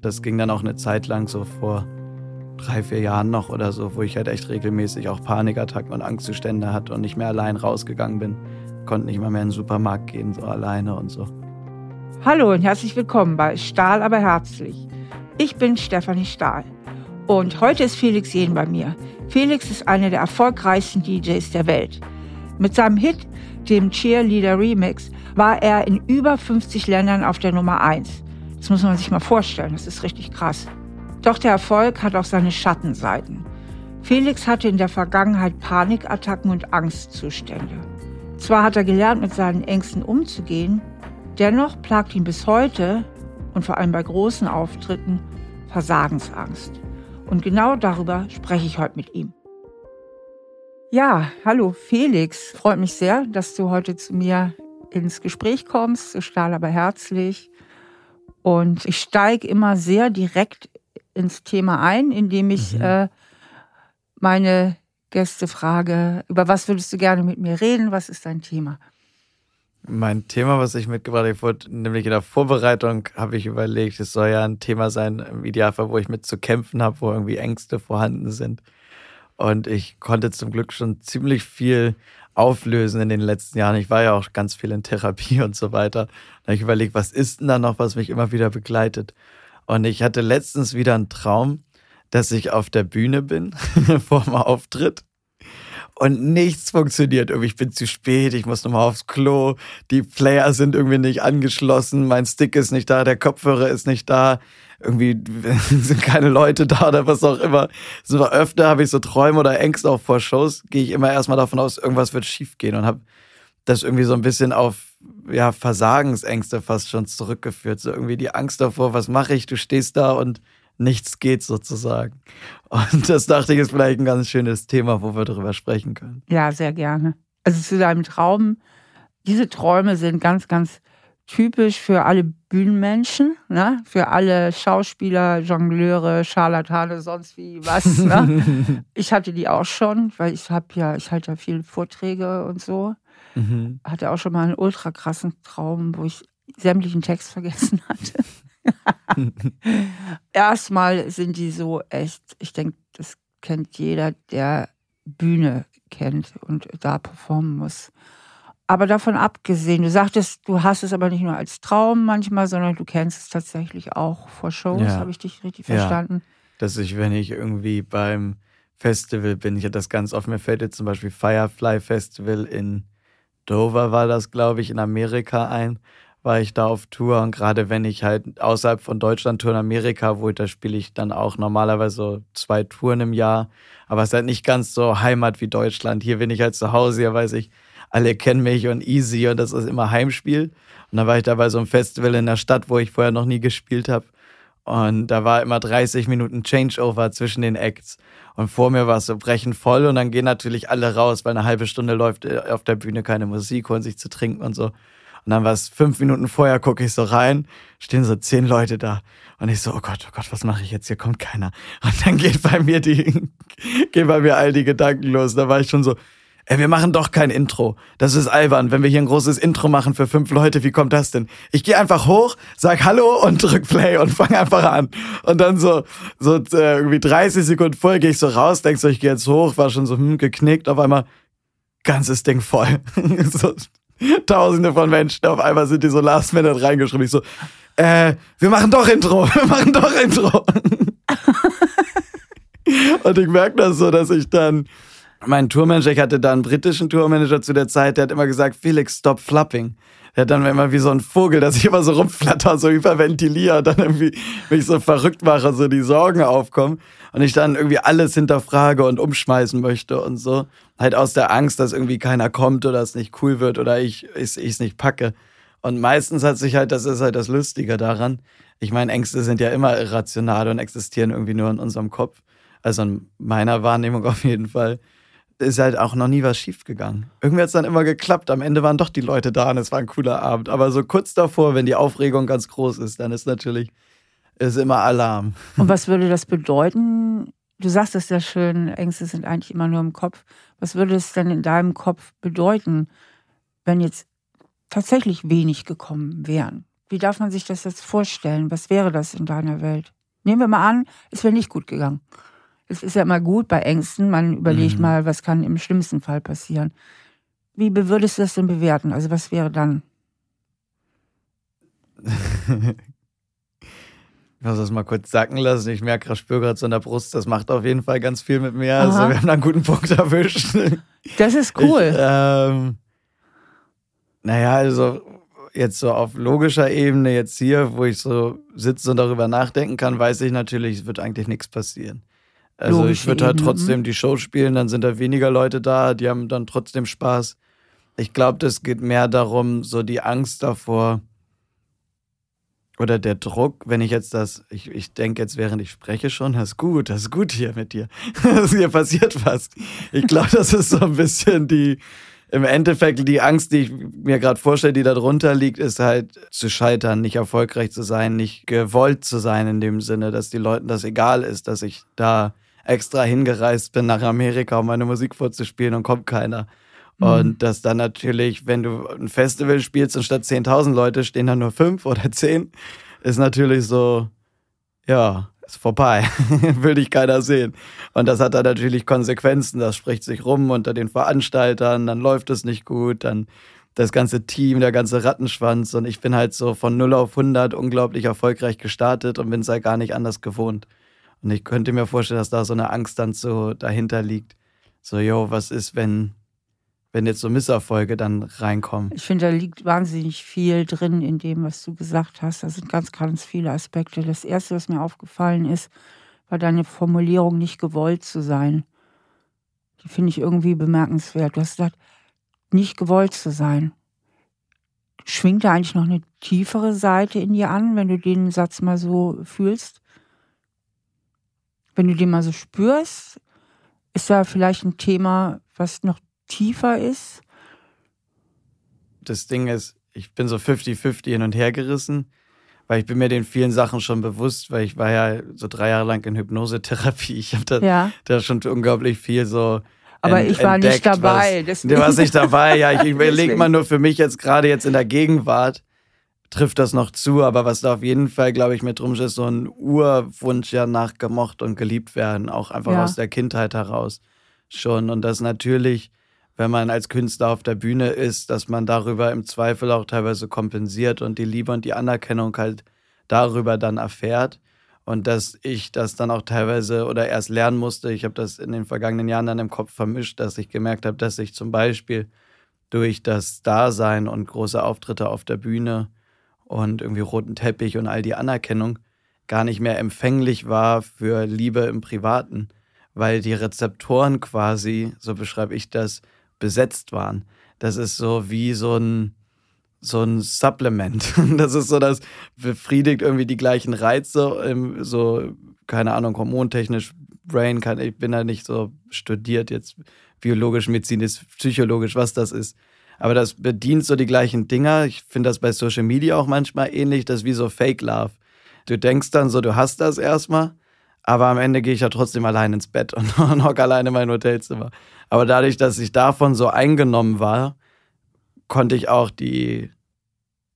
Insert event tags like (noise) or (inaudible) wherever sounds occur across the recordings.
Das ging dann auch eine Zeit lang so vor drei, vier Jahren noch oder so, wo ich halt echt regelmäßig auch Panikattacken und Angstzustände hatte und nicht mehr allein rausgegangen bin. Konnte nicht mal mehr in den Supermarkt gehen, so alleine und so. Hallo und herzlich willkommen bei Stahl aber herzlich. Ich bin Stefanie Stahl und heute ist Felix Jehn bei mir. Felix ist einer der erfolgreichsten DJs der Welt. Mit seinem Hit, dem Cheerleader Remix, war er in über 50 Ländern auf der Nummer 1. Das muss man sich mal vorstellen, das ist richtig krass. Doch der Erfolg hat auch seine Schattenseiten. Felix hatte in der Vergangenheit Panikattacken und Angstzustände. Zwar hat er gelernt, mit seinen Ängsten umzugehen, dennoch plagt ihn bis heute und vor allem bei großen Auftritten Versagensangst. Und genau darüber spreche ich heute mit ihm. Ja, hallo Felix. Freut mich sehr, dass du heute zu mir ins Gespräch kommst, zu Stahl aber herzlich. Und ich steige immer sehr direkt ins Thema ein, indem ich mhm. äh, meine Gäste frage, über was würdest du gerne mit mir reden? Was ist dein Thema? Mein Thema, was ich mitgebracht habe, nämlich in der Vorbereitung, habe ich überlegt, es soll ja ein Thema sein, im Idealfall, wo ich mit zu kämpfen habe, wo irgendwie Ängste vorhanden sind. Und ich konnte zum Glück schon ziemlich viel auflösen in den letzten Jahren. Ich war ja auch ganz viel in Therapie (laughs) und so weiter. Da habe ich überlegt, was ist denn da noch, was mich immer wieder begleitet? Und ich hatte letztens wieder einen Traum, dass ich auf der Bühne bin (laughs) vor dem Auftritt und nichts funktioniert. Irgendwie, ich bin zu spät, ich muss nochmal aufs Klo, die Player sind irgendwie nicht angeschlossen, mein Stick ist nicht da, der Kopfhörer ist nicht da, irgendwie (laughs) sind keine Leute da oder was auch immer. So öfter habe ich so Träume oder Ängste auch vor Shows, gehe ich immer erstmal davon aus, irgendwas wird schief gehen und habe das irgendwie so ein bisschen auf ja, Versagensängste fast schon zurückgeführt. So irgendwie die Angst davor, was mache ich? Du stehst da und nichts geht sozusagen. Und das dachte ich ist vielleicht ein ganz schönes Thema, wo wir darüber sprechen können. Ja, sehr gerne. Also zu deinem Traum, diese Träume sind ganz, ganz typisch für alle Bühnenmenschen, ne? für alle Schauspieler, Jongleure, Scharlatane, sonst wie was. Ne? (laughs) ich hatte die auch schon, weil ich habe ja, ich halte ja viele Vorträge und so. Mhm. Hatte auch schon mal einen ultra krassen Traum, wo ich sämtlichen Text vergessen hatte. (laughs) Erstmal sind die so echt, ich denke, das kennt jeder, der Bühne kennt und da performen muss. Aber davon abgesehen, du sagtest, du hast es aber nicht nur als Traum manchmal, sondern du kennst es tatsächlich auch vor Shows. Ja. Habe ich dich richtig ja. verstanden? Dass ich, wenn ich irgendwie beim Festival bin, ich hatte das ganz oft, mir fällt jetzt zum Beispiel Firefly Festival in Dover war das, glaube ich, in Amerika ein, war ich da auf Tour und gerade wenn ich halt außerhalb von Deutschland Tour in Amerika, wo da spiele ich dann auch normalerweise so zwei Touren im Jahr, aber es ist halt nicht ganz so Heimat wie Deutschland. Hier bin ich halt zu Hause, hier weiß ich, alle kennen mich und easy und das ist immer Heimspiel. Und dann war ich da bei so einem Festival in der Stadt, wo ich vorher noch nie gespielt habe. Und da war immer 30 Minuten Changeover zwischen den Acts. Und vor mir war es so brechend voll und dann gehen natürlich alle raus, weil eine halbe Stunde läuft äh, auf der Bühne keine Musik, holen sich zu trinken und so. Und dann war es fünf Minuten vorher, gucke ich so rein, stehen so zehn Leute da. Und ich so, oh Gott, oh Gott, was mache ich jetzt? Hier kommt keiner. Und dann geht bei mir die, (laughs) gehen bei mir all die Gedanken los. Da war ich schon so, Ey, wir machen doch kein Intro. Das ist albern, wenn wir hier ein großes Intro machen für fünf Leute. Wie kommt das denn? Ich gehe einfach hoch, sag Hallo und drück Play und fang einfach an. Und dann so, so äh, irgendwie 30 Sekunden vorher gehe ich so raus, denk so, ich gehe jetzt hoch, war schon so hm, geknickt, auf einmal ganzes Ding voll. (laughs) so, (laughs) Tausende von Menschen, auf einmal sind die so last minute reingeschrieben. Ich so, äh, wir machen doch Intro, (laughs) wir machen doch Intro. (laughs) und ich merke das so, dass ich dann mein Tourmanager, ich hatte da einen britischen Tourmanager zu der Zeit, der hat immer gesagt, Felix, stop flapping. Der hat dann immer wie so ein Vogel, dass ich immer so rumflatter, so hyperventiliere, dann irgendwie mich so verrückt mache, so die Sorgen aufkommen und ich dann irgendwie alles hinterfrage und umschmeißen möchte und so. Halt aus der Angst, dass irgendwie keiner kommt oder es nicht cool wird oder ich es nicht packe. Und meistens hat sich halt, das ist halt das Lustige daran. Ich meine, Ängste sind ja immer irrational und existieren irgendwie nur in unserem Kopf. Also in meiner Wahrnehmung (laughs) auf jeden Fall ist halt auch noch nie was schief gegangen. Irgendwie hat es dann immer geklappt. Am Ende waren doch die Leute da und es war ein cooler Abend. Aber so kurz davor, wenn die Aufregung ganz groß ist, dann ist natürlich ist immer Alarm. Und was würde das bedeuten? Du sagst es ja schön, Ängste sind eigentlich immer nur im Kopf. Was würde es denn in deinem Kopf bedeuten, wenn jetzt tatsächlich wenig gekommen wären? Wie darf man sich das jetzt vorstellen? Was wäre das in deiner Welt? Nehmen wir mal an, es wäre nicht gut gegangen. Es ist ja immer gut bei Ängsten. Man überlegt mhm. mal, was kann im schlimmsten Fall passieren. Wie würdest du das denn bewerten? Also was wäre dann? (laughs) Ich muss das mal kurz sacken lassen. Ich merke, ich spüre gerade so in der Brust, das macht auf jeden Fall ganz viel mit mir. Also Aha. Also wir haben da einen guten Punkt erwischt. Das ist cool. Ich, ähm, naja, also jetzt so auf logischer Ebene, jetzt hier, wo ich so sitze und darüber nachdenken kann, weiß ich natürlich, es wird eigentlich nichts passieren. Also Logische ich würde halt trotzdem mhm. die Show spielen, dann sind da weniger Leute da, die haben dann trotzdem Spaß. Ich glaube, das geht mehr darum, so die Angst davor, oder der Druck, wenn ich jetzt das, ich, ich denke jetzt, während ich spreche schon, das ist gut, das ist gut hier mit dir. (laughs) hier passiert was. Ich glaube, das ist so ein bisschen die, im Endeffekt die Angst, die ich mir gerade vorstelle, die da drunter liegt, ist halt zu scheitern, nicht erfolgreich zu sein, nicht gewollt zu sein in dem Sinne, dass die Leuten das egal ist, dass ich da extra hingereist bin nach Amerika, um meine Musik vorzuspielen und kommt keiner. Mhm. Und dass dann natürlich, wenn du ein Festival spielst und statt 10.000 Leute stehen da nur fünf oder zehn, ist natürlich so, ja, ist vorbei. (laughs) Will dich keiner sehen. Und das hat dann natürlich Konsequenzen. Das spricht sich rum unter den Veranstaltern, dann läuft es nicht gut, dann das ganze Team, der ganze Rattenschwanz. Und ich bin halt so von 0 auf 100 unglaublich erfolgreich gestartet und bin es halt gar nicht anders gewohnt. Und ich könnte mir vorstellen, dass da so eine Angst dann so dahinter liegt. So, yo, was ist, wenn wenn jetzt so Misserfolge dann reinkommen. Ich finde, da liegt wahnsinnig viel drin in dem, was du gesagt hast. Da sind ganz, ganz viele Aspekte. Das Erste, was mir aufgefallen ist, war deine Formulierung, nicht gewollt zu sein. Die finde ich irgendwie bemerkenswert. Du hast gesagt, nicht gewollt zu sein. Schwingt da eigentlich noch eine tiefere Seite in dir an, wenn du den Satz mal so fühlst? Wenn du den mal so spürst, ist da vielleicht ein Thema, was noch tiefer ist? Das Ding ist, ich bin so 50-50 hin und her gerissen, weil ich bin mir den vielen Sachen schon bewusst, weil ich war ja so drei Jahre lang in Hypnosetherapie. Ich habe da, ja. da schon unglaublich viel so aber ich war entdeckt, nicht dabei. Was, du warst nicht dabei, ja. Ich (laughs) überlege mal nur für mich jetzt gerade jetzt in der Gegenwart, trifft das noch zu, aber was da auf jeden Fall, glaube ich, mit drum ist, so ein Urwunsch ja nach gemocht und geliebt werden, auch einfach ja. aus der Kindheit heraus schon. Und das natürlich wenn man als Künstler auf der Bühne ist, dass man darüber im Zweifel auch teilweise kompensiert und die Liebe und die Anerkennung halt darüber dann erfährt. Und dass ich das dann auch teilweise oder erst lernen musste. Ich habe das in den vergangenen Jahren dann im Kopf vermischt, dass ich gemerkt habe, dass ich zum Beispiel durch das Dasein und große Auftritte auf der Bühne und irgendwie roten Teppich und all die Anerkennung gar nicht mehr empfänglich war für Liebe im Privaten, weil die Rezeptoren quasi, so beschreibe ich das, besetzt waren. Das ist so wie so ein, so ein Supplement. (laughs) Das ist so, das befriedigt irgendwie die gleichen Reize, so, keine Ahnung, hormontechnisch, Brain, kann, ich bin da nicht so studiert jetzt biologisch, medizinisch, psychologisch, was das ist. Aber das bedient so die gleichen Dinger. Ich finde das bei Social Media auch manchmal ähnlich, das ist wie so Fake Love. Du denkst dann so, du hast das erstmal, aber am Ende gehe ich ja trotzdem allein ins Bett und (laughs) hocke alleine in mein Hotelzimmer. Aber dadurch, dass ich davon so eingenommen war, konnte ich auch die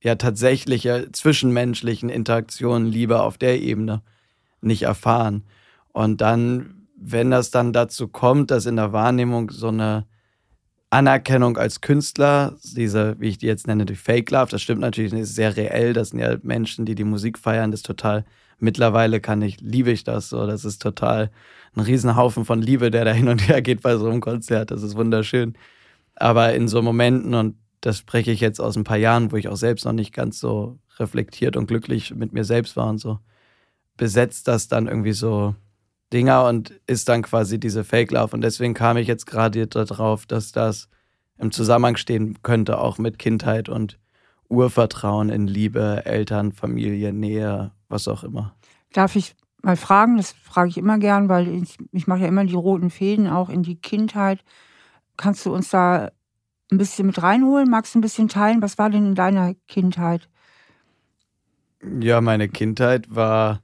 ja tatsächliche zwischenmenschlichen Interaktionen lieber auf der Ebene nicht erfahren. Und dann, wenn das dann dazu kommt, dass in der Wahrnehmung so eine Anerkennung als Künstler, diese, wie ich die jetzt nenne, durch Fake Love, das stimmt natürlich, ist sehr reell. Das sind ja Menschen, die die Musik feiern, das ist total. Mittlerweile kann ich, liebe ich das so. Das ist total ein Riesenhaufen von Liebe, der da hin und her geht bei so einem Konzert. Das ist wunderschön. Aber in so Momenten, und das spreche ich jetzt aus ein paar Jahren, wo ich auch selbst noch nicht ganz so reflektiert und glücklich mit mir selbst war und so, besetzt das dann irgendwie so Dinger und ist dann quasi diese Fake-Love. Und deswegen kam ich jetzt gerade darauf, dass das im Zusammenhang stehen könnte, auch mit Kindheit und Urvertrauen in Liebe, Eltern, Familie, Nähe, was auch immer. Darf ich mal fragen, das frage ich immer gern, weil ich, ich mache ja immer die roten Fäden auch in die Kindheit. Kannst du uns da ein bisschen mit reinholen? Magst du ein bisschen teilen? Was war denn in deiner Kindheit? Ja, meine Kindheit war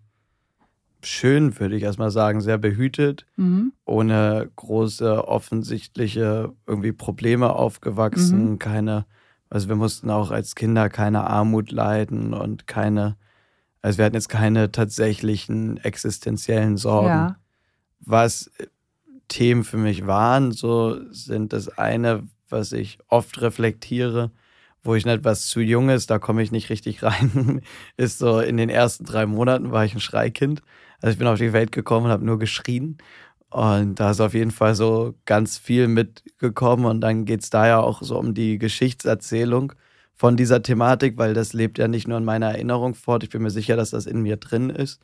schön, würde ich erstmal sagen, sehr behütet, mhm. ohne große offensichtliche irgendwie Probleme aufgewachsen, mhm. keine Also wir mussten auch als Kinder keine Armut leiden und keine, also wir hatten jetzt keine tatsächlichen existenziellen Sorgen. Ja. Was Themen für mich waren, so sind das eine, was ich oft reflektiere, wo ich nicht was zu jung ist, da komme ich nicht richtig (laughs) rein, ist so in den ersten drei Monaten war ich ein Schreikind. Also ich bin auf die Welt gekommen und habe nur geschrien. Und da ist auf jeden Fall so ganz viel mitgekommen. Und dann geht es da ja auch so um die Geschichtserzählung von dieser Thematik, weil das lebt ja nicht nur in meiner Erinnerung fort. Ich bin mir sicher, dass das in mir drin ist.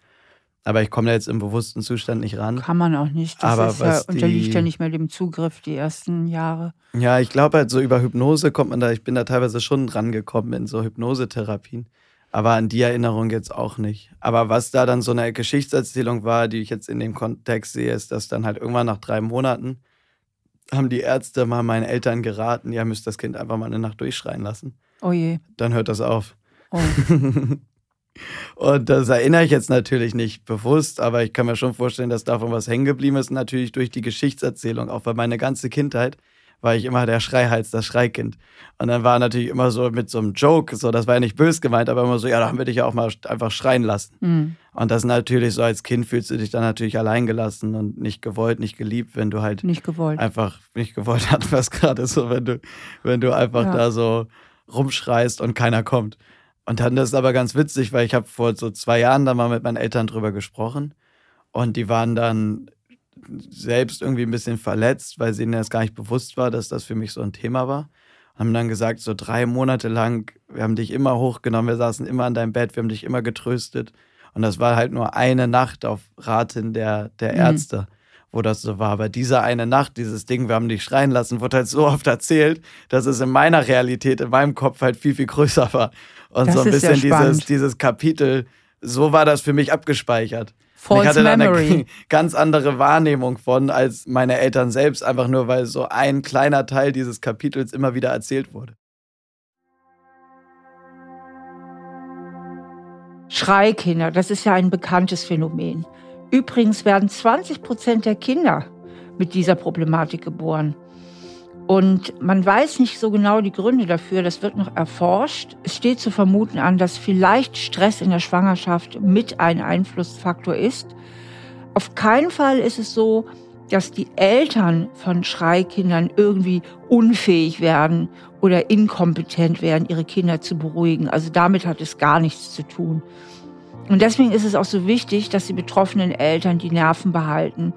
Aber ich komme da jetzt im bewussten Zustand nicht ran. Kann man auch nicht. Das Aber ist ja, unterliegt die, ja nicht mehr dem Zugriff die ersten Jahre. Ja, ich glaube halt so über Hypnose kommt man da, ich bin da teilweise schon rangekommen in so Hypnosetherapien. Aber an die Erinnerung jetzt auch nicht. Aber was da dann so eine Geschichtserzählung war, die ich jetzt in dem Kontext sehe, ist, dass dann halt irgendwann nach drei Monaten haben die Ärzte mal meinen Eltern geraten, ja, müsst das Kind einfach mal eine Nacht durchschreien lassen. Oh je. Dann hört das auf. Oh. (laughs) Und das erinnere ich jetzt natürlich nicht bewusst, aber ich kann mir schon vorstellen, dass davon was hängen geblieben ist. Natürlich durch die Geschichtserzählung, auch weil meine ganze Kindheit war ich immer der Schreihals, das Schreikind. Und dann war natürlich immer so mit so einem Joke, so, das war ja nicht böse gemeint, aber immer so, ja, da haben wir dich ja auch mal einfach schreien lassen. Mhm. Und das natürlich so als Kind fühlst du dich dann natürlich alleingelassen und nicht gewollt, nicht geliebt, wenn du halt nicht gewollt. einfach nicht gewollt (laughs) hat, was gerade so, wenn du, wenn du einfach ja. da so rumschreist und keiner kommt. Und dann ist es aber ganz witzig, weil ich habe vor so zwei Jahren da mal mit meinen Eltern drüber gesprochen und die waren dann selbst irgendwie ein bisschen verletzt, weil ihnen das gar nicht bewusst war, dass das für mich so ein Thema war. Haben dann gesagt, so drei Monate lang, wir haben dich immer hochgenommen, wir saßen immer an deinem Bett, wir haben dich immer getröstet. Und das war halt nur eine Nacht auf Raten der, der mhm. Ärzte. Wo das so war. Aber diese eine Nacht, dieses Ding, wir haben dich schreien lassen, wurde halt so oft erzählt, dass es in meiner Realität, in meinem Kopf halt viel, viel größer war. Und das so ein bisschen dieses, dieses Kapitel, so war das für mich abgespeichert. False ich hatte da eine (laughs) ganz andere Wahrnehmung von als meine Eltern selbst, einfach nur weil so ein kleiner Teil dieses Kapitels immer wieder erzählt wurde. Schreikinder, das ist ja ein bekanntes Phänomen. Übrigens werden 20 Prozent der Kinder mit dieser Problematik geboren. Und man weiß nicht so genau die Gründe dafür, das wird noch erforscht. Es steht zu vermuten an, dass vielleicht Stress in der Schwangerschaft mit ein Einflussfaktor ist. Auf keinen Fall ist es so, dass die Eltern von Schreikindern irgendwie unfähig werden oder inkompetent werden, ihre Kinder zu beruhigen. Also damit hat es gar nichts zu tun. Und deswegen ist es auch so wichtig, dass die betroffenen Eltern die Nerven behalten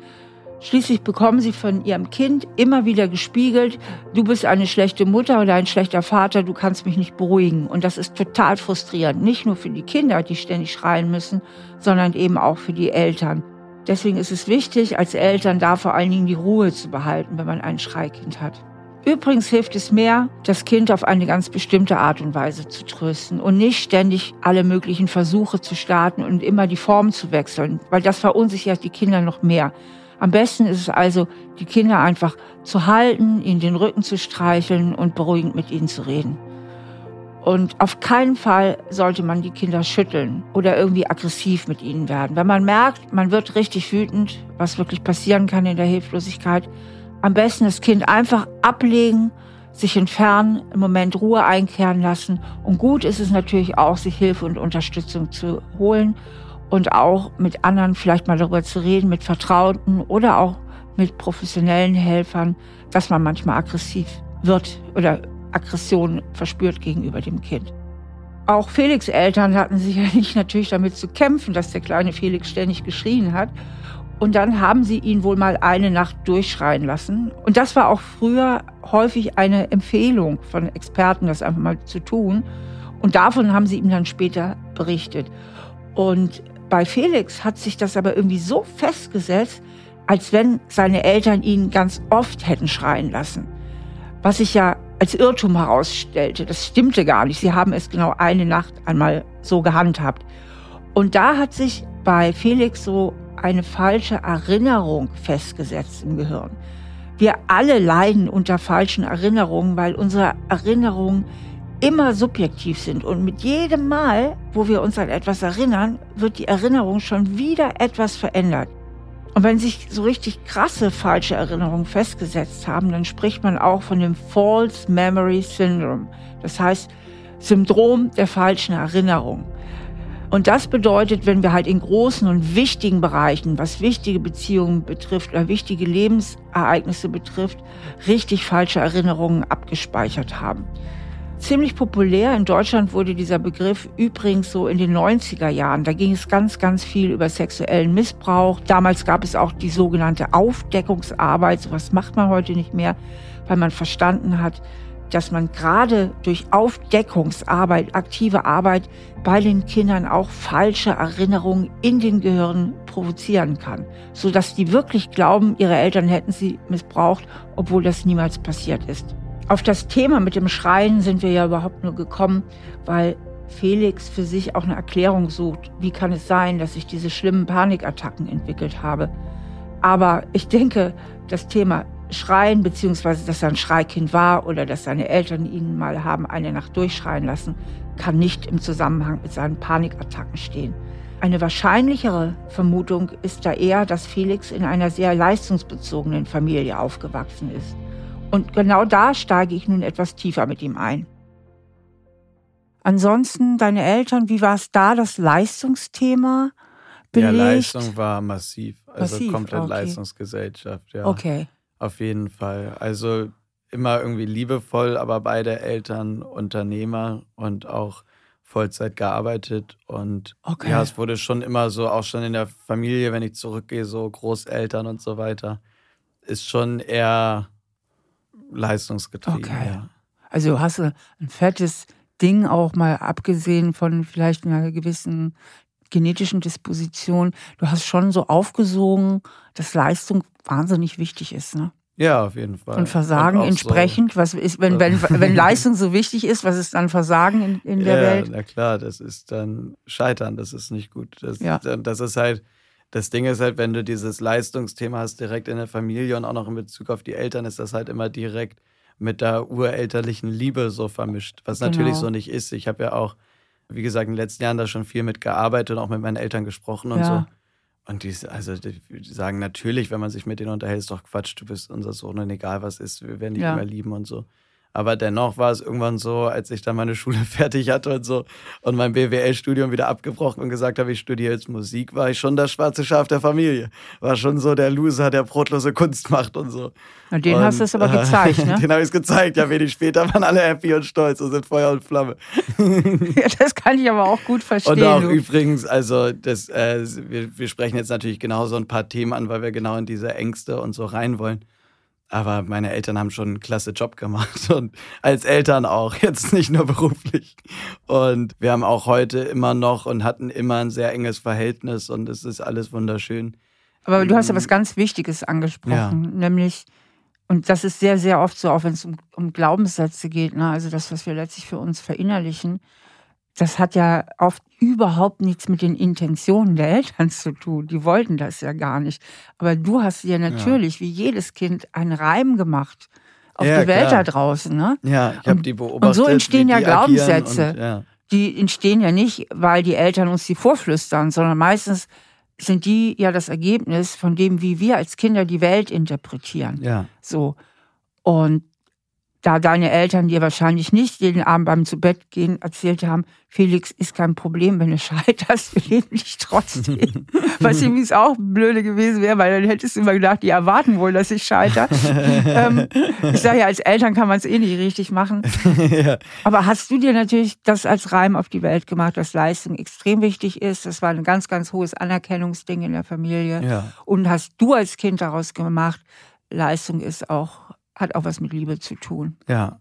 Schließlich bekommen sie von ihrem Kind immer wieder gespiegelt, du bist eine schlechte Mutter oder ein schlechter Vater, du kannst mich nicht beruhigen. Und das ist total frustrierend, nicht nur für die Kinder, die ständig schreien müssen, sondern eben auch für die Eltern. Deswegen ist es wichtig, als Eltern da vor allen Dingen die Ruhe zu behalten, wenn man ein Schreikind hat. Übrigens hilft es mehr, das Kind auf eine ganz bestimmte Art und Weise zu trösten und nicht ständig alle möglichen Versuche zu starten und immer die Form zu wechseln, weil das verunsichert die Kinder noch mehr. Am besten ist es also, die Kinder einfach zu halten, ihnen den Rücken zu streicheln und beruhigend mit ihnen zu reden. Und auf keinen Fall sollte man die Kinder schütteln oder irgendwie aggressiv mit ihnen werden. Wenn man merkt, man wird richtig wütend, was wirklich passieren kann in der Hilflosigkeit, am besten das Kind einfach ablegen, sich entfernen, im Moment Ruhe einkehren lassen. Und gut ist es natürlich auch, sich Hilfe und Unterstützung zu holen und auch mit anderen vielleicht mal darüber zu reden, mit Vertrauten oder auch mit professionellen Helfern, dass man manchmal aggressiv wird oder Aggression verspürt gegenüber dem Kind. Auch Felix Eltern hatten sicherlich (laughs) natürlich damit zu kämpfen, dass der kleine Felix ständig geschrien hat. Und dann haben sie ihn wohl mal eine Nacht durchschreien lassen. Und das war auch früher häufig eine Empfehlung von Experten, das einfach mal zu tun. Und davon haben sie ihm dann später berichtet. Und bei Felix hat sich das aber irgendwie so festgesetzt, als wenn seine Eltern ihn ganz oft hätten schreien lassen. Was sich ja als Irrtum herausstellte. Das stimmte gar nicht. Sie haben es genau eine Nacht einmal so gehandhabt. Und da hat sich bei Felix so eine falsche Erinnerung festgesetzt im Gehirn. Wir alle leiden unter falschen Erinnerungen, weil unsere Erinnerungen immer subjektiv sind. Und mit jedem Mal, wo wir uns an etwas erinnern, wird die Erinnerung schon wieder etwas verändert. Und wenn sich so richtig krasse falsche Erinnerungen festgesetzt haben, dann spricht man auch von dem False Memory Syndrome. Das heißt Syndrom der falschen Erinnerung. Und das bedeutet, wenn wir halt in großen und wichtigen Bereichen, was wichtige Beziehungen betrifft oder wichtige Lebensereignisse betrifft, richtig falsche Erinnerungen abgespeichert haben. Ziemlich populär in Deutschland wurde dieser Begriff übrigens so in den 90er Jahren. Da ging es ganz, ganz viel über sexuellen Missbrauch. Damals gab es auch die sogenannte Aufdeckungsarbeit. Sowas macht man heute nicht mehr, weil man verstanden hat, dass man gerade durch Aufdeckungsarbeit, aktive Arbeit bei den Kindern auch falsche Erinnerungen in den Gehirnen provozieren kann, sodass die wirklich glauben, ihre Eltern hätten sie missbraucht, obwohl das niemals passiert ist. Auf das Thema mit dem Schreien sind wir ja überhaupt nur gekommen, weil Felix für sich auch eine Erklärung sucht. Wie kann es sein, dass ich diese schlimmen Panikattacken entwickelt habe? Aber ich denke, das Thema Schreien, beziehungsweise dass er ein Schreikind war oder dass seine Eltern ihn mal haben eine Nacht durchschreien lassen, kann nicht im Zusammenhang mit seinen Panikattacken stehen. Eine wahrscheinlichere Vermutung ist da eher, dass Felix in einer sehr leistungsbezogenen Familie aufgewachsen ist. Und genau da steige ich nun etwas tiefer mit ihm ein. Ansonsten, deine Eltern, wie war es da, das Leistungsthema? Belegt? Ja, Leistung war massiv. Also massiv, komplett okay. Leistungsgesellschaft, ja. Okay. Auf jeden Fall. Also immer irgendwie liebevoll, aber beide Eltern Unternehmer und auch Vollzeit gearbeitet. Und okay. ja, es wurde schon immer so, auch schon in der Familie, wenn ich zurückgehe, so Großeltern und so weiter, ist schon eher leistungsgetrieben. Okay. Ja. Also du hast ein fettes Ding auch mal abgesehen von vielleicht einer gewissen genetischen Disposition. Du hast schon so aufgesogen, dass Leistung wahnsinnig wichtig ist, ne? Ja, auf jeden Fall. Und Versagen und entsprechend, so, was ist, wenn, wenn, wenn (laughs) Leistung so wichtig ist, was ist dann Versagen in, in der ja, Welt? Na klar, das ist dann Scheitern, das ist nicht gut. Das, ja. das ist halt, das Ding ist halt, wenn du dieses Leistungsthema hast direkt in der Familie und auch noch in Bezug auf die Eltern, ist das halt immer direkt mit der urelterlichen Liebe so vermischt, was genau. natürlich so nicht ist. Ich habe ja auch, wie gesagt, in den letzten Jahren da schon viel mit gearbeitet und auch mit meinen Eltern gesprochen und ja. so. Und die, also die sagen natürlich, wenn man sich mit denen unterhält, ist doch Quatsch, du bist unser Sohn und egal was ist, wir werden dich ja. immer lieben und so. Aber dennoch war es irgendwann so, als ich dann meine Schule (laughs) fertig hatte und so und mein BWL-Studium wieder abgebrochen und gesagt habe, ich studiere jetzt Musik, war ich schon das schwarze Schaf der Familie. War schon so der Loser, der brotlose Kunst macht und so. Und den und, hast du es aber gezeigt, ne? (laughs) den habe ich gezeigt. Ja, wenig später waren alle happy und stolz und sind Feuer und Flamme. (laughs) ja, das kann ich aber auch gut verstehen. Und auch du. übrigens, also das, äh, wir, wir sprechen jetzt natürlich genau so ein paar Themen an, weil wir genau in diese Ängste und so rein wollen. Aber meine Eltern haben schon einen klasse Job gemacht (laughs) und als Eltern auch, jetzt nicht nur beruflich. Und wir haben auch heute immer noch und hatten immer ein sehr enges Verhältnis und es ist alles wunderschön. Aber du hast ja was ganz Wichtiges angesprochen, ja. nämlich, und das ist sehr, sehr oft so, auch wenn es um, um Glaubenssätze geht, ne? also das, was wir letztlich für uns verinnerlichen, das hat ja oft überhaupt nichts mit den Intentionen der Eltern zu tun. Die wollten das ja gar nicht. Aber du hast dir natürlich, ja. wie jedes Kind, einen Reim gemacht auf ja, die Welt klar. da draußen. Ne? Ja, ich habe die beobachtet. Und so entstehen ja Glaubenssätze. Und, ja. Die entstehen ja nicht, weil die Eltern uns die vorflüstern, sondern meistens sind die ja das Ergebnis von dem, wie wir als Kinder die Welt interpretieren. Ja. So. Und da deine Eltern dir wahrscheinlich nicht jeden Abend beim zu Bett gehen erzählt haben, Felix ist kein Problem, wenn du scheiterst, wir leben dich trotzdem. (laughs) Was übrigens auch blöde gewesen wäre, weil dann hättest du immer gedacht, die erwarten wohl, dass ich scheitere. (laughs) ähm, ich sage ja, als Eltern kann man es eh nicht richtig machen. (laughs) ja. Aber hast du dir natürlich das als Reim auf die Welt gemacht, dass Leistung extrem wichtig ist. Das war ein ganz, ganz hohes Anerkennungsding in der Familie. Ja. Und hast du als Kind daraus gemacht, Leistung ist auch hat auch was mit Liebe zu tun. Ja.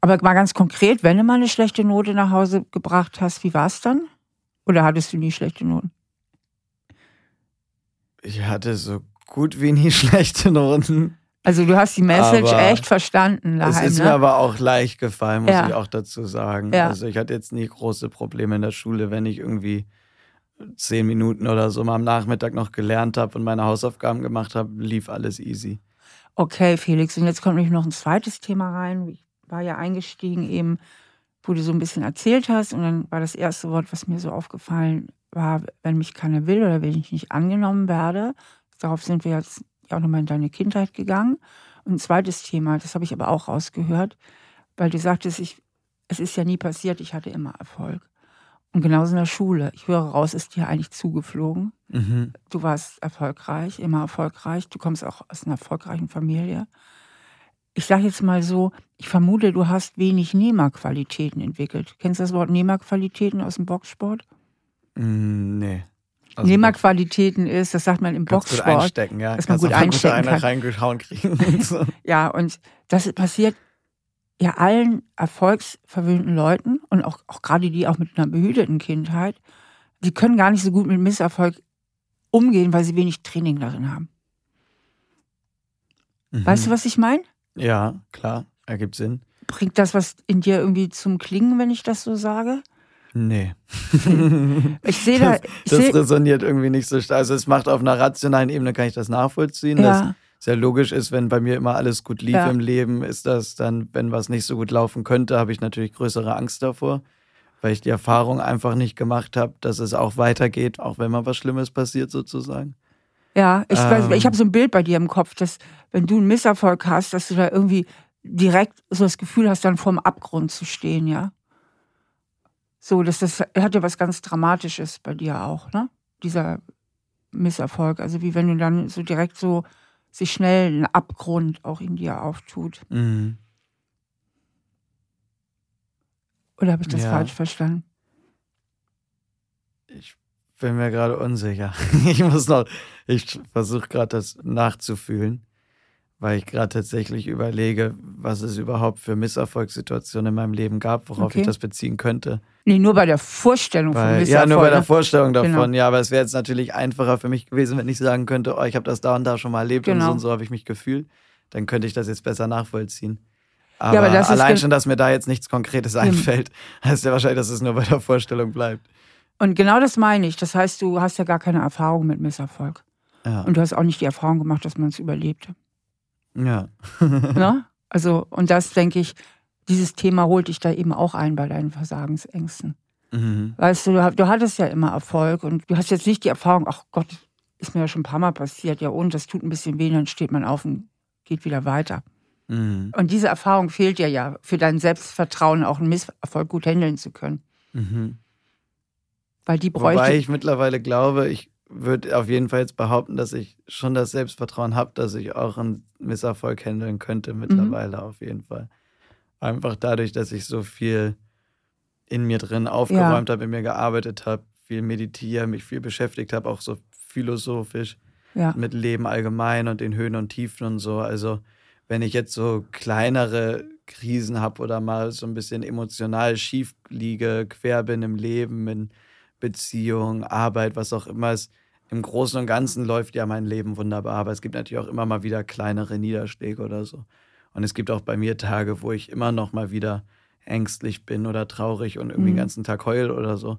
Aber mal ganz konkret, wenn du mal eine schlechte Note nach Hause gebracht hast, wie war es dann? Oder hattest du nie schlechte Noten? Ich hatte so gut wie nie (laughs) schlechte Noten. Also du hast die Message aber echt verstanden. Daheim, es ist ne? mir aber auch leicht gefallen, muss ja. ich auch dazu sagen. Ja. Also ich hatte jetzt nie große Probleme in der Schule, wenn ich irgendwie zehn Minuten oder so mal am Nachmittag noch gelernt habe und meine Hausaufgaben gemacht habe, lief alles easy. Okay, Felix, und jetzt kommt nämlich noch ein zweites Thema rein. Ich war ja eingestiegen eben, wo du so ein bisschen erzählt hast und dann war das erste Wort, was mir so aufgefallen war, wenn mich keiner will oder wenn ich nicht angenommen werde. Darauf sind wir jetzt auch nochmal in deine Kindheit gegangen. Und ein zweites Thema, das habe ich aber auch rausgehört, weil du sagtest, ich, es ist ja nie passiert, ich hatte immer Erfolg. Und genauso in der Schule. Ich höre raus, ist dir eigentlich zugeflogen. Mhm. Du warst erfolgreich, immer erfolgreich. Du kommst auch aus einer erfolgreichen Familie. Ich sage jetzt mal so, ich vermute, du hast wenig Nehmerqualitäten entwickelt. Kennst du das Wort Nehmerqualitäten aus dem Boxsport? Mm, nee. Also Nehmerqualitäten ist, das sagt man im Boxsport, gut einstecken, ja. dass man gut einstecken kann. reingehauen kriegen. so. (laughs) ja, und das passiert ja allen erfolgsverwöhnten Leuten und auch, auch gerade die auch mit einer behüteten Kindheit, die können gar nicht so gut mit Misserfolg umgehen, weil sie wenig Training darin haben. Mhm. Weißt du, was ich meine? Ja, klar, ergibt Sinn. Bringt das was in dir irgendwie zum Klingen, wenn ich das so sage? Nee. (laughs) ich sehe da. Ich das, seh, resoniert irgendwie nicht so stark. Also, es macht auf einer rationalen Ebene, kann ich das nachvollziehen. Ja. Dass sehr logisch ist, wenn bei mir immer alles gut lief ja. im Leben, ist das dann, wenn was nicht so gut laufen könnte, habe ich natürlich größere Angst davor, weil ich die Erfahrung einfach nicht gemacht habe, dass es auch weitergeht, auch wenn mal was Schlimmes passiert sozusagen. Ja, ich, ähm, ich habe so ein Bild bei dir im Kopf, dass wenn du einen Misserfolg hast, dass du da irgendwie direkt so das Gefühl hast, dann vorm Abgrund zu stehen, ja? So, das, das hat ja was ganz Dramatisches bei dir auch, ne? Dieser Misserfolg. Also wie wenn du dann so direkt so sich schnell ein Abgrund auch in dir auftut. Mhm. Oder habe ich das ja. falsch verstanden? Ich bin mir gerade unsicher. (laughs) Ich muss noch, ich versuche gerade das nachzufühlen weil ich gerade tatsächlich überlege, was es überhaupt für Misserfolgssituationen in meinem Leben gab, worauf okay. ich das beziehen könnte. Nee, nur bei der Vorstellung weil, von Misserfolg. Ja, nur bei der Vorstellung davon, genau. ja, aber es wäre jetzt natürlich einfacher für mich gewesen, wenn ich sagen könnte, oh, ich habe das da und da schon mal erlebt genau. und so und so habe ich mich gefühlt. Dann könnte ich das jetzt besser nachvollziehen. Aber, ja, aber allein schon, dass mir da jetzt nichts Konkretes einfällt, (laughs) heißt ja wahrscheinlich, dass es nur bei der Vorstellung bleibt. Und genau das meine ich. Das heißt, du hast ja gar keine Erfahrung mit Misserfolg. Ja. Und du hast auch nicht die Erfahrung gemacht, dass man es überlebt. Ja. (laughs) ne? Also, und das denke ich, dieses Thema holt dich da eben auch ein bei deinen Versagensängsten. Mhm. Weißt du, du, du hattest ja immer Erfolg und du hast jetzt nicht die Erfahrung, ach Gott, ist mir ja schon ein paar Mal passiert, ja und das tut ein bisschen weh, dann steht man auf und geht wieder weiter. Mhm. Und diese Erfahrung fehlt dir ja für dein Selbstvertrauen, auch einen Misserfolg gut handeln zu können. Mhm. Weil die bräuchte. Wobei ich mittlerweile glaube, ich würde auf jeden Fall jetzt behaupten, dass ich schon das Selbstvertrauen habe, dass ich auch einen Misserfolg handeln könnte mittlerweile mhm. auf jeden Fall. Einfach dadurch, dass ich so viel in mir drin aufgeräumt ja. habe, in mir gearbeitet habe, viel meditiere, mich viel beschäftigt habe, auch so philosophisch ja. mit Leben allgemein und den Höhen und Tiefen und so. Also wenn ich jetzt so kleinere Krisen habe oder mal so ein bisschen emotional schief liege, quer bin im Leben, in Beziehung, Arbeit, was auch immer es im Großen und Ganzen läuft ja mein Leben wunderbar, aber es gibt natürlich auch immer mal wieder kleinere Niederschläge oder so. Und es gibt auch bei mir Tage, wo ich immer noch mal wieder ängstlich bin oder traurig und irgendwie mhm. den ganzen Tag heul oder so.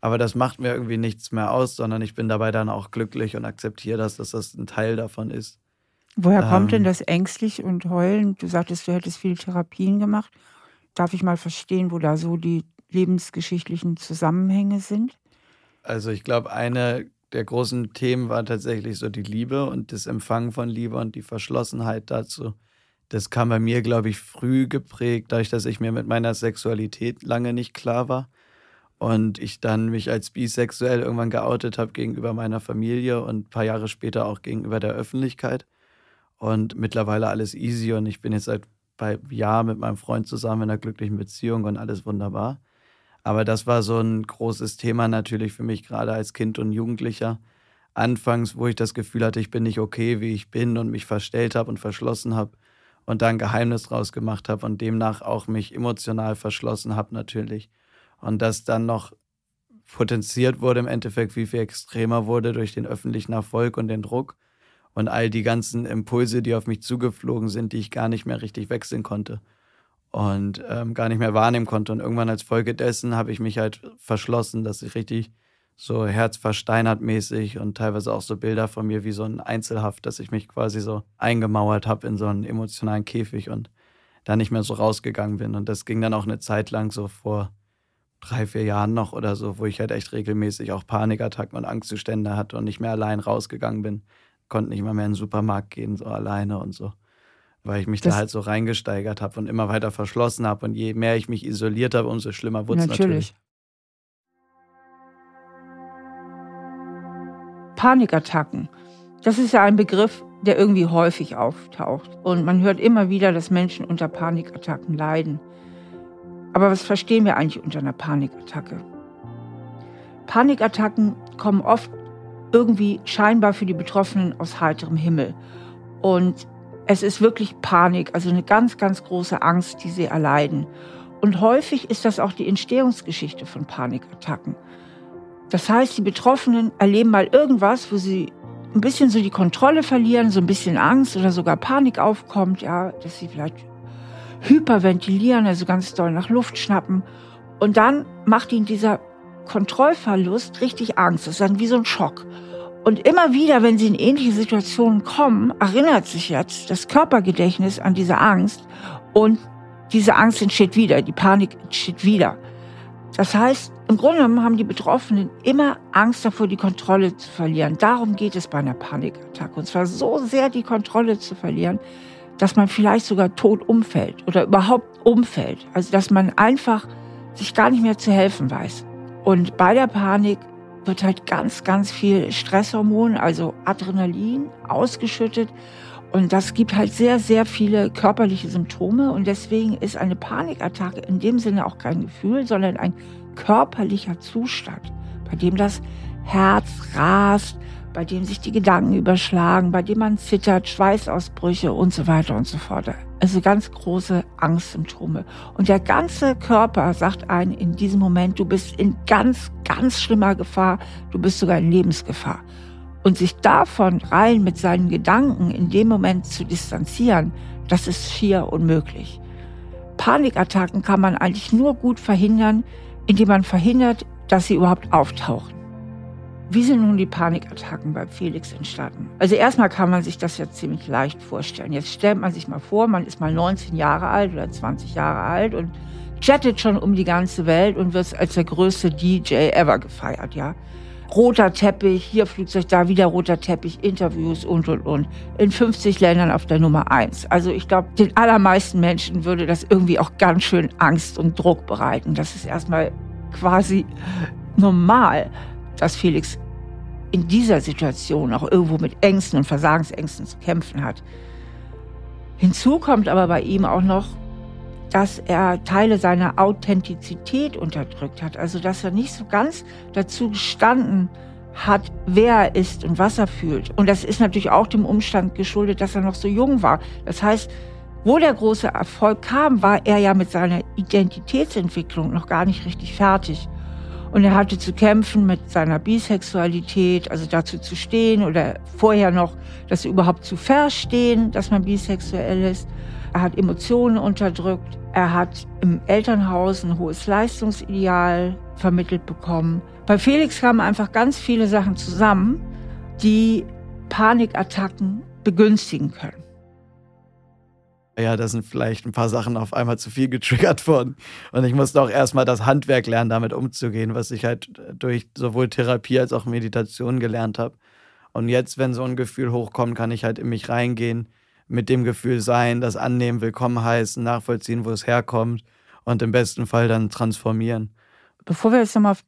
Aber das macht mir irgendwie nichts mehr aus, sondern ich bin dabei dann auch glücklich und akzeptiere das, dass das ein Teil davon ist. Woher ähm, kommt denn das ängstlich und heulen? Du sagtest, du hättest viele Therapien gemacht. Darf ich mal verstehen, wo da so die lebensgeschichtlichen Zusammenhänge sind? Also ich glaube, eine der großen Themen war tatsächlich so die Liebe und das Empfangen von Liebe und die Verschlossenheit dazu. Das kam bei mir, glaube ich, früh geprägt, dadurch, dass ich mir mit meiner Sexualität lange nicht klar war und ich dann mich als bisexuell irgendwann geoutet habe gegenüber meiner Familie und ein paar Jahre später auch gegenüber der Öffentlichkeit. Und mittlerweile alles easy und ich bin jetzt seit bei Jahr mit meinem Freund zusammen in einer glücklichen Beziehung und alles wunderbar. Aber das war so ein großes Thema natürlich für mich, gerade als Kind und Jugendlicher. Anfangs, wo ich das Gefühl hatte, ich bin nicht okay, wie ich bin und mich verstellt habe und verschlossen habe und da ein Geheimnis draus gemacht habe und demnach auch mich emotional verschlossen habe natürlich. Und das dann noch potenziert wurde im Endeffekt, wie viel extremer wurde durch den öffentlichen Erfolg und den Druck und all die ganzen Impulse, die auf mich zugeflogen sind, die ich gar nicht mehr richtig wechseln konnte und ähm, gar nicht mehr wahrnehmen konnte. Und irgendwann als Folge dessen habe ich mich halt verschlossen, dass ich richtig so herzversteinert mäßig und teilweise auch so Bilder von mir wie so ein Einzelhaft, dass ich mich quasi so eingemauert habe in so einen emotionalen Käfig und da nicht mehr so rausgegangen bin. Und das ging dann auch eine Zeit lang so vor drei, vier Jahren noch oder so, wo ich halt echt regelmäßig auch Panikattacken und Angstzustände hatte und nicht mehr allein rausgegangen bin. Konnte nicht mal mehr in den Supermarkt gehen, so alleine und so. Weil ich mich das da halt so reingesteigert habe und immer weiter verschlossen habe. Und je mehr ich mich isoliert habe, umso schlimmer wurde es natürlich. natürlich. Panikattacken. Das ist ja ein Begriff, der irgendwie häufig auftaucht. Und man hört immer wieder, dass Menschen unter Panikattacken leiden. Aber was verstehen wir eigentlich unter einer Panikattacke? Panikattacken kommen oft irgendwie scheinbar für die Betroffenen aus heiterem Himmel. Und es ist wirklich Panik, also eine ganz, ganz große Angst, die sie erleiden. Und häufig ist das auch die Entstehungsgeschichte von Panikattacken. Das heißt, die Betroffenen erleben mal irgendwas, wo sie ein bisschen so die Kontrolle verlieren, so ein bisschen Angst oder sogar Panik aufkommt, ja, dass sie vielleicht hyperventilieren, also ganz doll nach Luft schnappen. Und dann macht ihnen dieser Kontrollverlust richtig Angst. Das ist dann wie so ein Schock. Und immer wieder, wenn sie in ähnliche Situationen kommen, erinnert sich jetzt das Körpergedächtnis an diese Angst und diese Angst entsteht wieder, die Panik entsteht wieder. Das heißt, im Grunde genommen haben die Betroffenen immer Angst davor, die Kontrolle zu verlieren. Darum geht es bei einer Panikattacke. Und zwar so sehr die Kontrolle zu verlieren, dass man vielleicht sogar tot umfällt oder überhaupt umfällt. Also dass man einfach sich gar nicht mehr zu helfen weiß. Und bei der Panik wird halt ganz, ganz viel Stresshormon, also Adrenalin, ausgeschüttet. Und das gibt halt sehr, sehr viele körperliche Symptome. Und deswegen ist eine Panikattacke in dem Sinne auch kein Gefühl, sondern ein körperlicher Zustand, bei dem das Herz rast, bei dem sich die Gedanken überschlagen, bei dem man zittert, Schweißausbrüche und so weiter und so fort. Also ganz große Angstsymptome. Und der ganze Körper sagt einen in diesem Moment, du bist in ganz, ganz schlimmer Gefahr, du bist sogar in Lebensgefahr. Und sich davon rein mit seinen Gedanken in dem Moment zu distanzieren, das ist schier unmöglich. Panikattacken kann man eigentlich nur gut verhindern, indem man verhindert, dass sie überhaupt auftauchen. Wie sind nun die Panikattacken bei Felix entstanden? Also erstmal kann man sich das jetzt ziemlich leicht vorstellen. Jetzt stellt man sich mal vor, man ist mal 19 Jahre alt oder 20 Jahre alt und chattet schon um die ganze Welt und wird als der größte DJ ever gefeiert, ja roter Teppich, hier Flugzeug, da wieder roter Teppich, Interviews und, und, und. In 50 Ländern auf der Nummer eins. Also ich glaube, den allermeisten Menschen würde das irgendwie auch ganz schön Angst und Druck bereiten. Das ist erstmal quasi normal, dass Felix in dieser Situation auch irgendwo mit Ängsten und Versagensängsten zu kämpfen hat. Hinzu kommt aber bei ihm auch noch, dass er Teile seiner Authentizität unterdrückt hat. Also dass er nicht so ganz dazu gestanden hat, wer er ist und was er fühlt. Und das ist natürlich auch dem Umstand geschuldet, dass er noch so jung war. Das heißt, wo der große Erfolg kam, war er ja mit seiner Identitätsentwicklung noch gar nicht richtig fertig. Und er hatte zu kämpfen mit seiner Bisexualität, also dazu zu stehen oder vorher noch das überhaupt zu verstehen, dass man bisexuell ist. Er hat Emotionen unterdrückt. Er hat im Elternhaus ein hohes Leistungsideal vermittelt bekommen. Bei Felix kamen einfach ganz viele Sachen zusammen, die Panikattacken begünstigen können. Ja, da sind vielleicht ein paar Sachen auf einmal zu viel getriggert worden. Und ich musste auch erstmal das Handwerk lernen, damit umzugehen, was ich halt durch sowohl Therapie als auch Meditation gelernt habe. Und jetzt, wenn so ein Gefühl hochkommt, kann ich halt in mich reingehen, mit dem Gefühl sein, das annehmen, willkommen heißen, nachvollziehen, wo es herkommt und im besten Fall dann transformieren. Bevor wir jetzt nochmal auf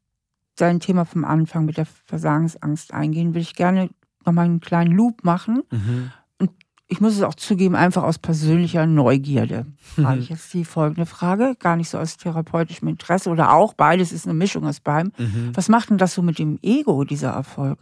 dein Thema vom Anfang mit der Versagensangst eingehen, würde ich gerne nochmal einen kleinen Loop machen. Mhm. Ich muss es auch zugeben, einfach aus persönlicher Neugierde. Mhm. Frage ich jetzt die folgende Frage, gar nicht so aus therapeutischem Interesse oder auch beides ist eine Mischung aus beidem. Mhm. Was macht denn das so mit dem Ego, dieser Erfolg?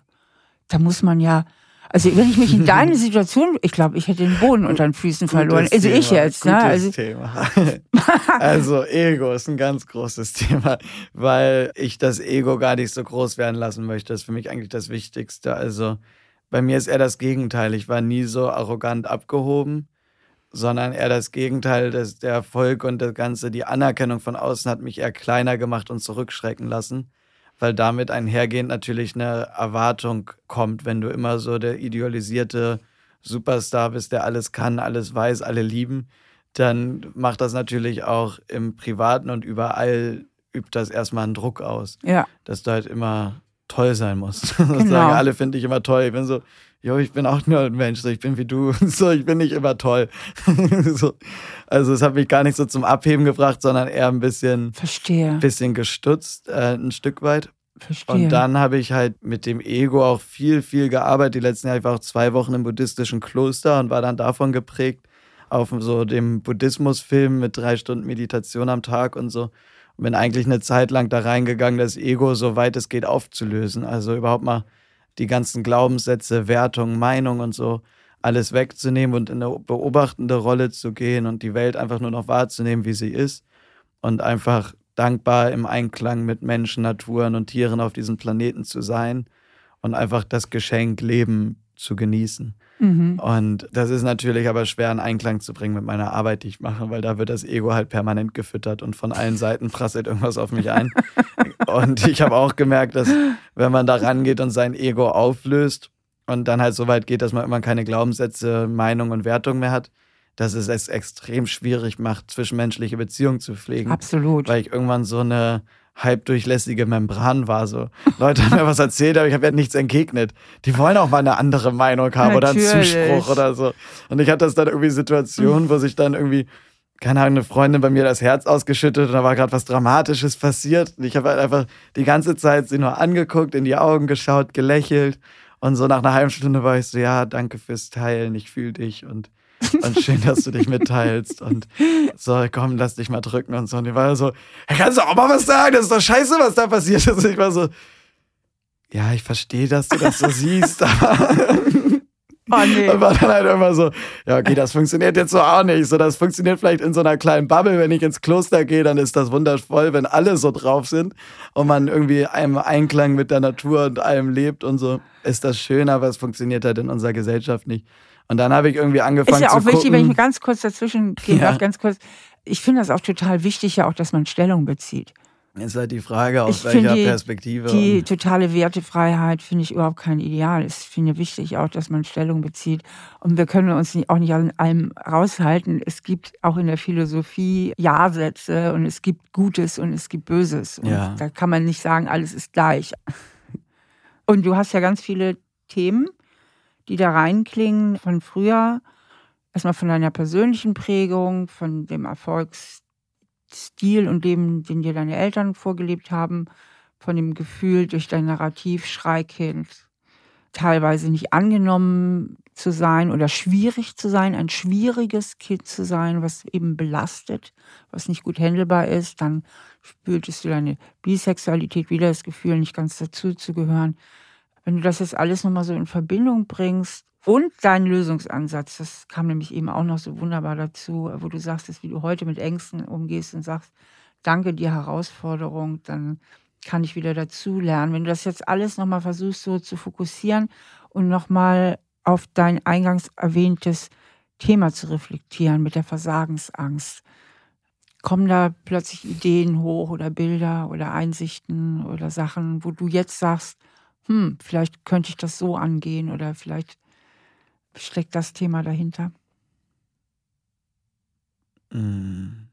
Da muss man ja also wenn ich mich in deine (laughs) Situation, ich glaube, ich hätte den Boden unter den Füßen verloren. Gutes also ich jetzt. Ne? Also, Thema. (laughs) also Ego ist ein ganz großes (laughs) Thema, weil ich das Ego gar nicht so groß werden lassen möchte. Das ist für mich eigentlich das Wichtigste. Also bei mir ist eher das Gegenteil. Ich war nie so arrogant abgehoben, sondern eher das Gegenteil. Das, der Erfolg und das Ganze, die Anerkennung von außen hat mich eher kleiner gemacht und zurückschrecken lassen weil damit einhergehend natürlich eine Erwartung kommt, wenn du immer so der idealisierte Superstar bist, der alles kann, alles weiß, alle lieben, dann macht das natürlich auch im Privaten und überall übt das erstmal einen Druck aus. Ja. Dass du halt immer toll sein musst. Genau. (laughs) Das sagen alle, finde ich immer toll. Ich bin so, jo, ich bin auch nur ein Mensch, so, ich bin wie du, (laughs) so, ich bin nicht immer toll. (laughs) so. Also es hat mich gar nicht so zum Abheben gebracht, sondern eher ein bisschen, Verstehe. bisschen gestutzt, äh, ein Stück weit. Verstehe. Und dann habe ich halt mit dem Ego auch viel, viel gearbeitet. Die letzten Jahre ich war auch zwei Wochen im buddhistischen Kloster und war dann davon geprägt, auf so dem Buddhismusfilm mit drei Stunden Meditation am Tag und so. Bin eigentlich eine Zeit lang da reingegangen, das Ego so weit es geht aufzulösen. Also überhaupt mal die ganzen Glaubenssätze, Wertungen, Meinungen und so alles wegzunehmen und in eine beobachtende Rolle zu gehen und die Welt einfach nur noch wahrzunehmen, wie sie ist und einfach dankbar im Einklang mit Menschen, Naturen und Tieren auf diesem Planeten zu sein und einfach das Geschenk Leben zu genießen. Mhm. Und das ist natürlich aber schwer in Einklang zu bringen mit meiner Arbeit, die ich mache, weil da wird das Ego halt permanent gefüttert und von allen Seiten prasselt irgendwas auf mich ein. (laughs) und ich habe auch gemerkt, dass wenn man da rangeht und sein Ego auflöst und dann halt so weit geht, dass man immer keine Glaubenssätze, Meinungen und Wertungen mehr hat, dass es es extrem schwierig macht, zwischenmenschliche Beziehungen zu pflegen. Absolut. Weil ich irgendwann so eine halbdurchlässige Membran war. So Leute haben mir was erzählt, aber ich habe ja nichts entgegnet. Die wollen auch mal eine andere Meinung haben oder einen Natürlich. Zuspruch oder so. Und ich hatte das dann irgendwie Situationen, wo sich dann irgendwie, keine Ahnung, eine Freundin bei mir das Herz ausgeschüttet und da war gerade was Dramatisches passiert. Und ich habe halt einfach die ganze Zeit sie nur angeguckt, in die Augen geschaut, gelächelt. Und so nach einer halben Stunde war ich so, ja, danke fürs Teilen, ich fühle dich und, und schön, dass du dich mitteilst. Und so, komm, lass dich mal drücken und so. Und die war so, ja, kannst du auch mal was sagen? Das ist doch scheiße, was da passiert ist. Und ich war so, ja, ich verstehe, dass du das so (laughs) siehst, aber Oh nee. und war dann halt immer so, ja, okay, das funktioniert jetzt so auch nicht. So, das funktioniert vielleicht in so einer kleinen Bubble. Wenn ich ins Kloster gehe, dann ist das wundervoll, wenn alle so drauf sind und man irgendwie einem Einklang mit der Natur und allem lebt und so, ist das schön, aber es funktioniert halt in unserer Gesellschaft nicht. Und dann habe ich irgendwie angefangen Ist ja auch zu wichtig, wenn ich gucken. ganz kurz dazwischen gehen Ja. darf, ganz kurz. Ich finde das auch total wichtig, ja auch, dass man Stellung bezieht. Ist halt die Frage, aus Ich welcher die- Perspektive. Die totale Wertefreiheit finde ich überhaupt kein Ideal. Ich finde wichtig auch, dass man Stellung bezieht. Und wir können uns nicht, auch nicht an allem raushalten. Es gibt auch in der Philosophie Ja-Sätze und es gibt Gutes und es gibt Böses. Und Ja. da kann man nicht sagen, alles ist gleich. Und du hast ja ganz viele Themen, die da reinklingen von früher. Erstmal von deiner persönlichen Prägung, von dem Erfolgsstil und Leben, den dir deine Eltern vorgelebt haben, von dem Gefühl durch dein Narrativ Schreikind teilweise nicht angenommen zu sein oder schwierig zu sein, ein schwieriges Kind zu sein, was eben belastet, was nicht gut handelbar ist, dann spürtest du deine Bisexualität wieder, das Gefühl, nicht ganz dazu zu gehören. Wenn du das jetzt alles nochmal so in Verbindung bringst und deinen Lösungsansatz, das kam nämlich eben auch noch so wunderbar dazu, wo du sagst, dass wie du heute mit Ängsten umgehst und sagst, danke dir Herausforderung, dann kann ich wieder dazu lernen. Wenn du das jetzt alles nochmal versuchst so zu fokussieren und nochmal auf dein eingangs erwähntes Thema zu reflektieren mit der Versagensangst, kommen da plötzlich Ideen hoch oder Bilder oder Einsichten oder Sachen, wo du jetzt sagst, hm, vielleicht könnte ich das so angehen oder vielleicht steckt das Thema dahinter. Mm.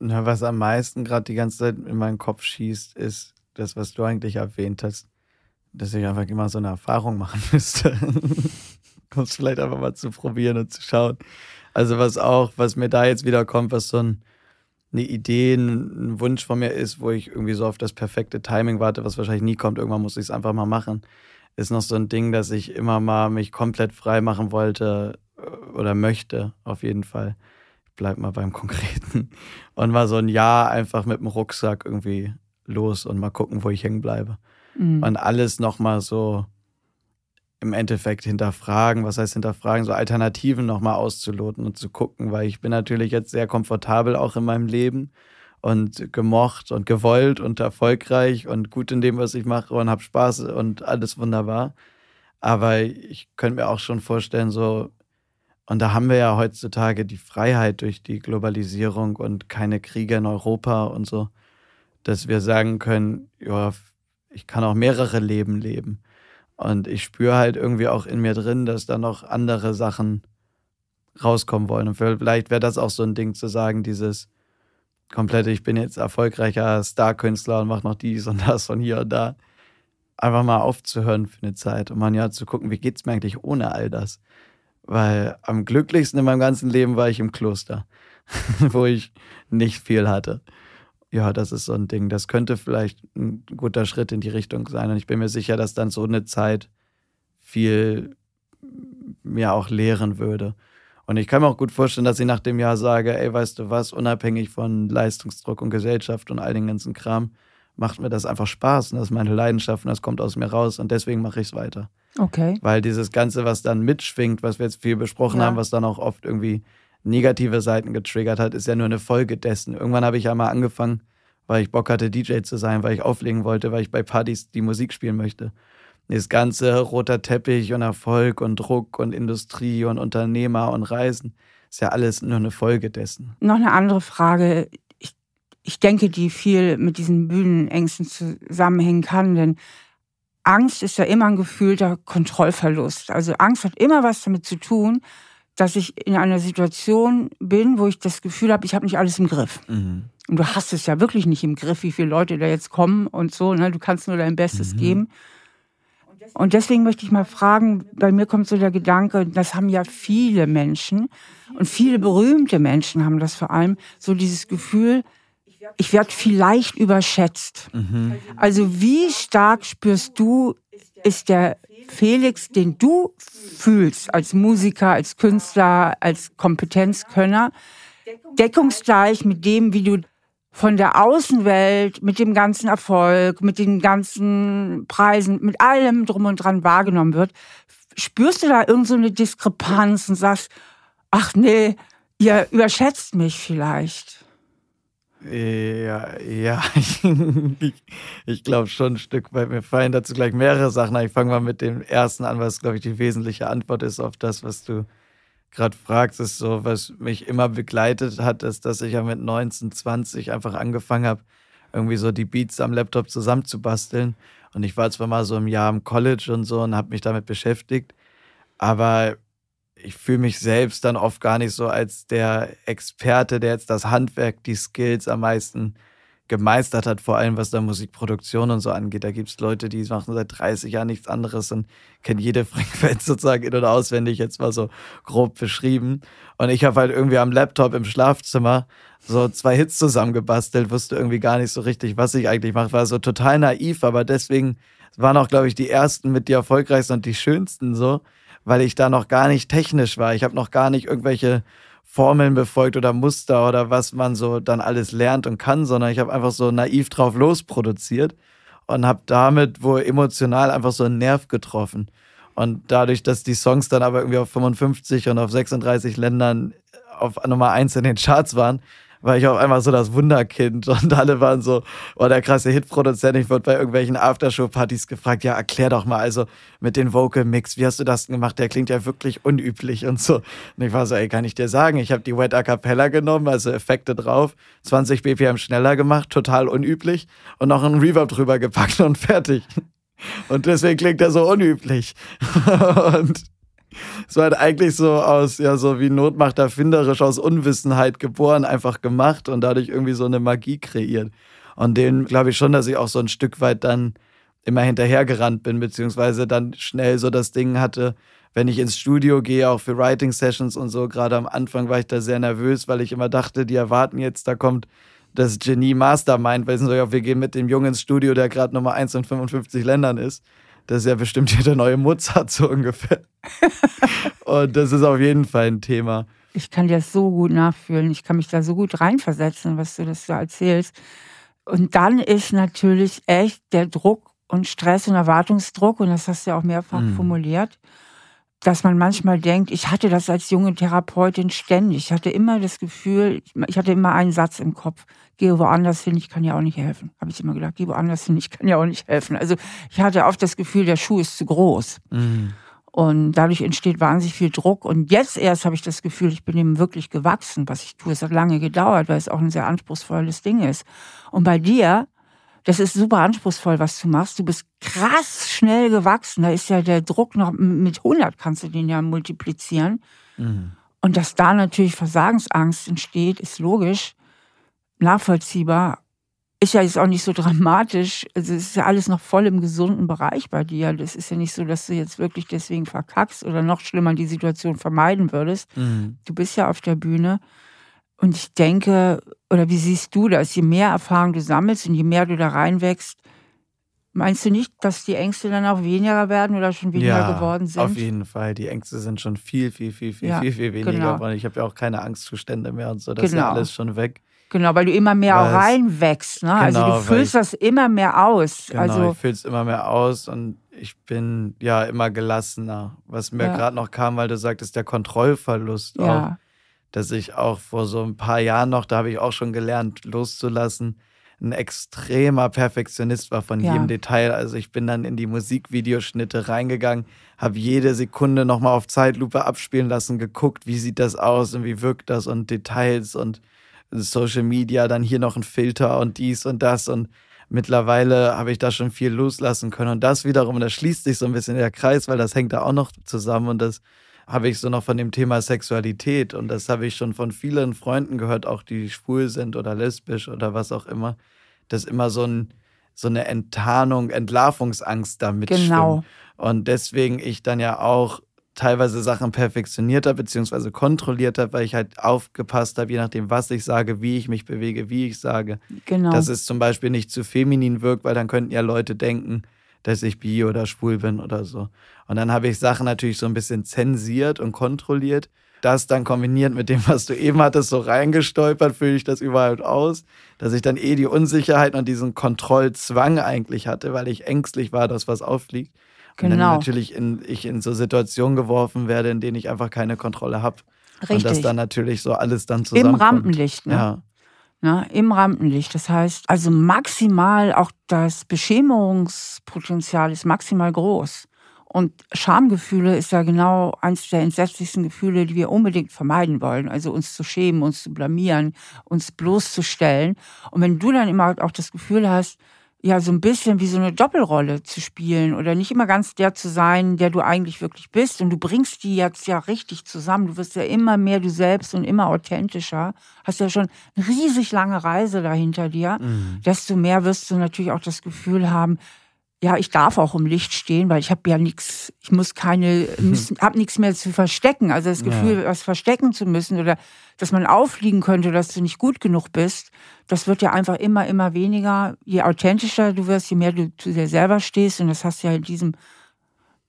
Na, was am meisten gerade die ganze Zeit in meinen Kopf schießt, ist das, was du eigentlich erwähnt hast, dass ich einfach immer so eine Erfahrung machen (laughs) müsste. um es vielleicht einfach mal zu probieren und zu schauen. Also was auch, was mir da jetzt wieder kommt, was so ein, eine Idee, ein, Wunsch von mir ist, wo ich irgendwie so auf das perfekte Timing warte, was wahrscheinlich nie kommt, irgendwann muss ich es einfach mal machen, ist noch so ein Ding, dass ich immer mal mich komplett frei machen wollte äh, oder möchte, auf jeden Fall. Ich bleib mal beim Konkreten. (laughs) Und mal so ein Jahr einfach mit dem Rucksack irgendwie los und mal gucken, wo ich hängen bleibe. Mhm. Und alles nochmal so im Endeffekt hinterfragen, was heißt hinterfragen, so Alternativen nochmal auszuloten und zu gucken, weil ich bin natürlich jetzt sehr komfortabel auch in meinem Leben und gemocht und gewollt und erfolgreich und gut in dem, was ich mache und habe Spaß und alles wunderbar. Aber ich könnte mir auch schon vorstellen, so, und da haben wir ja heutzutage die Freiheit durch die Globalisierung und keine Kriege in Europa und so, dass wir sagen können, ja, ich kann auch mehrere Leben leben. Und ich spüre halt irgendwie auch in mir drin, dass da noch andere Sachen rauskommen wollen. Und vielleicht wäre das auch so ein Ding zu sagen, dieses, komplette, ich bin jetzt erfolgreicher Star-Künstler und mache noch dies und das von hier und da. Einfach mal aufzuhören für eine Zeit und man ja zu gucken, wie geht es mir eigentlich ohne all das. Weil am glücklichsten in meinem ganzen Leben war ich im Kloster, (laughs) wo ich nicht viel hatte. Ja, das ist so ein Ding. Das könnte vielleicht ein guter Schritt in die Richtung sein. Und ich bin mir sicher, dass dann so eine Zeit viel mir auch lehren würde. Und ich kann mir auch gut vorstellen, dass ich nach dem Jahr sage, ey, weißt du was, unabhängig von Leistungsdruck und Gesellschaft und all den ganzen Kram, macht mir das einfach Spaß und das ist meine Leidenschaft und das kommt aus mir raus und deswegen mache ich es weiter. Okay. Weil dieses Ganze, was dann mitschwingt, was wir jetzt viel besprochen ja. haben, was dann auch oft irgendwie negative Seiten getriggert hat, ist ja nur eine Folge dessen. Irgendwann habe ich ja mal angefangen, weil ich Bock hatte, DJ zu sein, weil ich auflegen wollte, weil ich bei Partys die Musik spielen möchte. Das ganze roter Teppich und Erfolg und Druck und Industrie und Unternehmer und Reisen ist ja alles nur eine Folge dessen. Noch eine andere Frage. Ich, ich denke, die viel mit diesen Bühnenängsten zusammenhängen kann, denn Angst ist ja immer ein gefühlter Kontrollverlust. Also Angst hat immer was damit zu tun, dass ich in einer Situation bin, wo ich das Gefühl habe, ich habe nicht alles im Griff. Mhm. Und du hast es ja wirklich nicht im Griff, wie viele Leute da jetzt kommen und so. Ne? Du kannst nur dein Bestes mhm. geben. Und deswegen möchte ich mal fragen, bei mir kommt so der Gedanke, das haben ja viele Menschen und viele berühmte Menschen haben das vor allem, so dieses Gefühl, ich werde vielleicht überschätzt. Mhm. Also wie stark spürst du, ist der Felix, den du fühlst als Musiker, als Künstler, als Kompetenzkönner, deckungsgleich mit dem, wie du von der Außenwelt mit dem ganzen Erfolg, mit den ganzen Preisen, mit allem drum und dran wahrgenommen wird, spürst du da irgendeine so Diskrepanz und sagst, ach nee, ihr überschätzt mich vielleicht. Ja, ja, (laughs) ich, ich glaube schon ein Stück weit. Mir fallen dazu gleich mehrere Sachen. Ich fange mal mit dem ersten an, was, glaube ich, die wesentliche Antwort ist auf das, was du gerade fragst, ist so, was mich immer begleitet hat, ist, dass ich ja mit 19, 20 einfach angefangen habe, irgendwie so die Beats am Laptop zusammenzubasteln. Und ich war zwar mal so im Jahr im College und so und habe mich damit beschäftigt, aber ich fühle mich selbst dann oft gar nicht so als der Experte, der jetzt das Handwerk, die Skills am meisten gemeistert hat, vor allem was da Musikproduktion und so angeht. Da gibt es Leute, die machen seit 30 Jahren nichts anderes und kennen jede (laughs) Frequenz sozusagen in- oder auswendig, jetzt mal so grob beschrieben. Und ich habe halt irgendwie am Laptop im Schlafzimmer so zwei Hits zusammengebastelt, wusste irgendwie gar nicht so richtig, was ich eigentlich mache. War so total naiv, aber deswegen waren auch, glaube ich, die ersten mit die erfolgreichsten und die schönsten so, weil ich da noch gar nicht technisch war. Ich habe noch gar nicht irgendwelche Formeln befolgt oder Muster oder was man so dann alles lernt und kann, sondern ich habe einfach so naiv drauf losproduziert und habe damit wohl emotional einfach so einen Nerv getroffen. Und dadurch, dass die Songs dann aber irgendwie auf 55 und auf 36 Ländern auf Nummer 1 in den Charts waren, war ich auch einmal so das Wunderkind (laughs) und alle waren so, oh, der krasse Hitproduzent. Ich wurde bei irgendwelchen Aftershow-Partys gefragt, ja, erklär doch mal, also mit den Vocal Mix, wie hast du das gemacht? Der klingt ja wirklich unüblich und so. Und ich war so, ey, kann ich dir sagen, ich habe die Wet A Cappella genommen, also Effekte drauf, 20 BPM schneller gemacht, total unüblich und noch einen Reverb drüber gepackt und (laughs) fertig. Und deswegen klingt er so unüblich. (laughs) und es war halt eigentlich so aus, ja, so wie Not macht erfinderisch, aus Unwissenheit geboren, einfach gemacht und dadurch irgendwie so eine Magie kreiert. Und den glaube ich schon, dass ich auch so ein Stück weit dann immer hinterhergerannt bin, beziehungsweise dann schnell so das Ding hatte, wenn ich ins Studio gehe, auch für Writing Sessions und so, gerade am Anfang war ich da sehr nervös, weil ich immer dachte, die erwarten jetzt, da kommt das Genie Mastermind, weil sie so, ja, wir gehen mit dem Jungen ins Studio, der gerade Nummer 1 in 55 Ländern ist das ist ja bestimmt hier der neue Mozart so ungefähr. (laughs) und das ist auf jeden Fall ein Thema. Ich kann dir das so gut nachfühlen. Ich kann mich da so gut reinversetzen, was du das so erzählst. Und dann ist natürlich echt der Druck und Stress und Erwartungsdruck, und das hast du ja auch mehrfach mhm. formuliert, dass man manchmal denkt, ich hatte das als junge Therapeutin ständig. Ich hatte immer das Gefühl, ich hatte immer einen Satz im Kopf, gehe woanders hin, ich kann ja auch nicht helfen. Habe ich immer gedacht, gehe woanders hin, ich kann ja auch nicht helfen. Also ich hatte oft das Gefühl, der Schuh ist zu groß. Mhm. Und dadurch entsteht wahnsinnig viel Druck. Und jetzt erst habe ich das Gefühl, ich bin ihm wirklich gewachsen, was ich tue. Es hat lange gedauert, weil es auch ein sehr anspruchsvolles Ding ist. Und bei dir das ist super anspruchsvoll, was du machst. Du bist krass schnell gewachsen. Da ist ja der Druck noch mit 100 kannst du den ja multiplizieren. Mhm. Und dass da natürlich Versagensangst entsteht, ist logisch. nachvollziehbar. Ist ja jetzt auch nicht so dramatisch. Also es ist ja alles noch voll im gesunden Bereich bei dir. Das ist ja nicht so, dass du jetzt wirklich deswegen verkackst oder noch schlimmer die Situation vermeiden würdest. Mhm. Du bist ja auf der Bühne. Und ich denke, oder wie siehst du das? Je mehr Erfahrung du sammelst und je mehr du da reinwächst, Meinst du nicht, dass die Ängste dann auch weniger werden oder schon weniger ja, geworden sind? Auf jeden Fall. Die Ängste sind schon viel, viel, viel, viel, ja, viel, viel weniger genau. geworden. Ich habe ja auch keine Angstzustände mehr und so. Das genau. ist ja genau. alles schon weg. Genau, weil du immer mehr auch reinwächst. Ne? Genau, also du füllst ich, das immer mehr aus. Genau, also, ich fülle es immer mehr aus und ich bin ja immer gelassener. Was mir ja. gerade noch kam, weil du sagtest, der Kontrollverlust ja. auch. Dass ich auch vor so ein paar Jahren noch, da habe ich auch schon gelernt, loszulassen ein extremer Perfektionist war von ja. jedem Detail. Also ich bin dann in die Musikvideoschnitte reingegangen, habe jede Sekunde nochmal auf Zeitlupe abspielen lassen, geguckt, wie sieht das aus und wie wirkt das und Details und Social Media, dann hier noch ein Filter und dies und das und mittlerweile habe ich da schon viel loslassen können und das wiederum, das schließt sich so ein bisschen der Kreis, weil das hängt da auch noch zusammen und das habe ich so noch von dem Thema Sexualität und das habe ich schon von vielen Freunden gehört, auch die schwul sind oder lesbisch oder was auch immer, dass immer so, ein, so eine Enttarnung, Entlarvungsangst damit genau. Schwimmt. Und deswegen ich dann ja auch teilweise Sachen perfektionierter bzw. kontrollierter, weil ich halt aufgepasst habe, je nachdem, was ich sage, wie ich mich bewege, wie ich sage. Genau. Dass es zum Beispiel nicht zu feminin wirkt, weil dann könnten ja Leute denken, dass ich bi oder schwul bin oder so. Und dann habe ich Sachen natürlich so ein bisschen zensiert und kontrolliert. Das dann kombiniert mit dem, was du eben hattest, so reingestolpert, fühle ich das überhaupt aus, dass ich dann eh die Unsicherheit und diesen Kontrollzwang eigentlich hatte, weil ich ängstlich war, dass was auffliegt. Und genau. dann natürlich in, ich in so Situationen geworfen werde, in denen ich einfach keine Kontrolle habe. Richtig. Und das dann natürlich so alles dann zusammenkommt. Im Rampenlicht, ne? Ja ne, im Rampenlicht. Das heißt, also maximal auch das Beschämungspotenzial ist maximal groß. Und Schamgefühle ist ja genau eines der entsetzlichsten Gefühle, die wir unbedingt vermeiden wollen. Also uns zu schämen, uns zu blamieren, uns bloßzustellen. Und wenn du dann immer auch das Gefühl hast, ja so ein bisschen wie so eine Doppelrolle zu spielen oder nicht immer ganz der zu sein, der du eigentlich wirklich bist. Und du bringst die jetzt ja richtig zusammen. Du wirst ja immer mehr du selbst und immer authentischer. Hast ja schon eine riesig lange Reise dahinter dir. Mhm. Desto mehr wirst du natürlich auch das Gefühl haben, ja, ich darf auch im Licht stehen, weil ich habe ja nichts, ich muss keine, habe nichts mehr zu verstecken. Also das Gefühl, ja. was verstecken zu müssen oder dass man auffliegen könnte, dass du nicht gut genug bist, das wird ja einfach immer, immer weniger. Je authentischer du wirst, je mehr du zu dir selber stehst. Und das hast du ja in diesem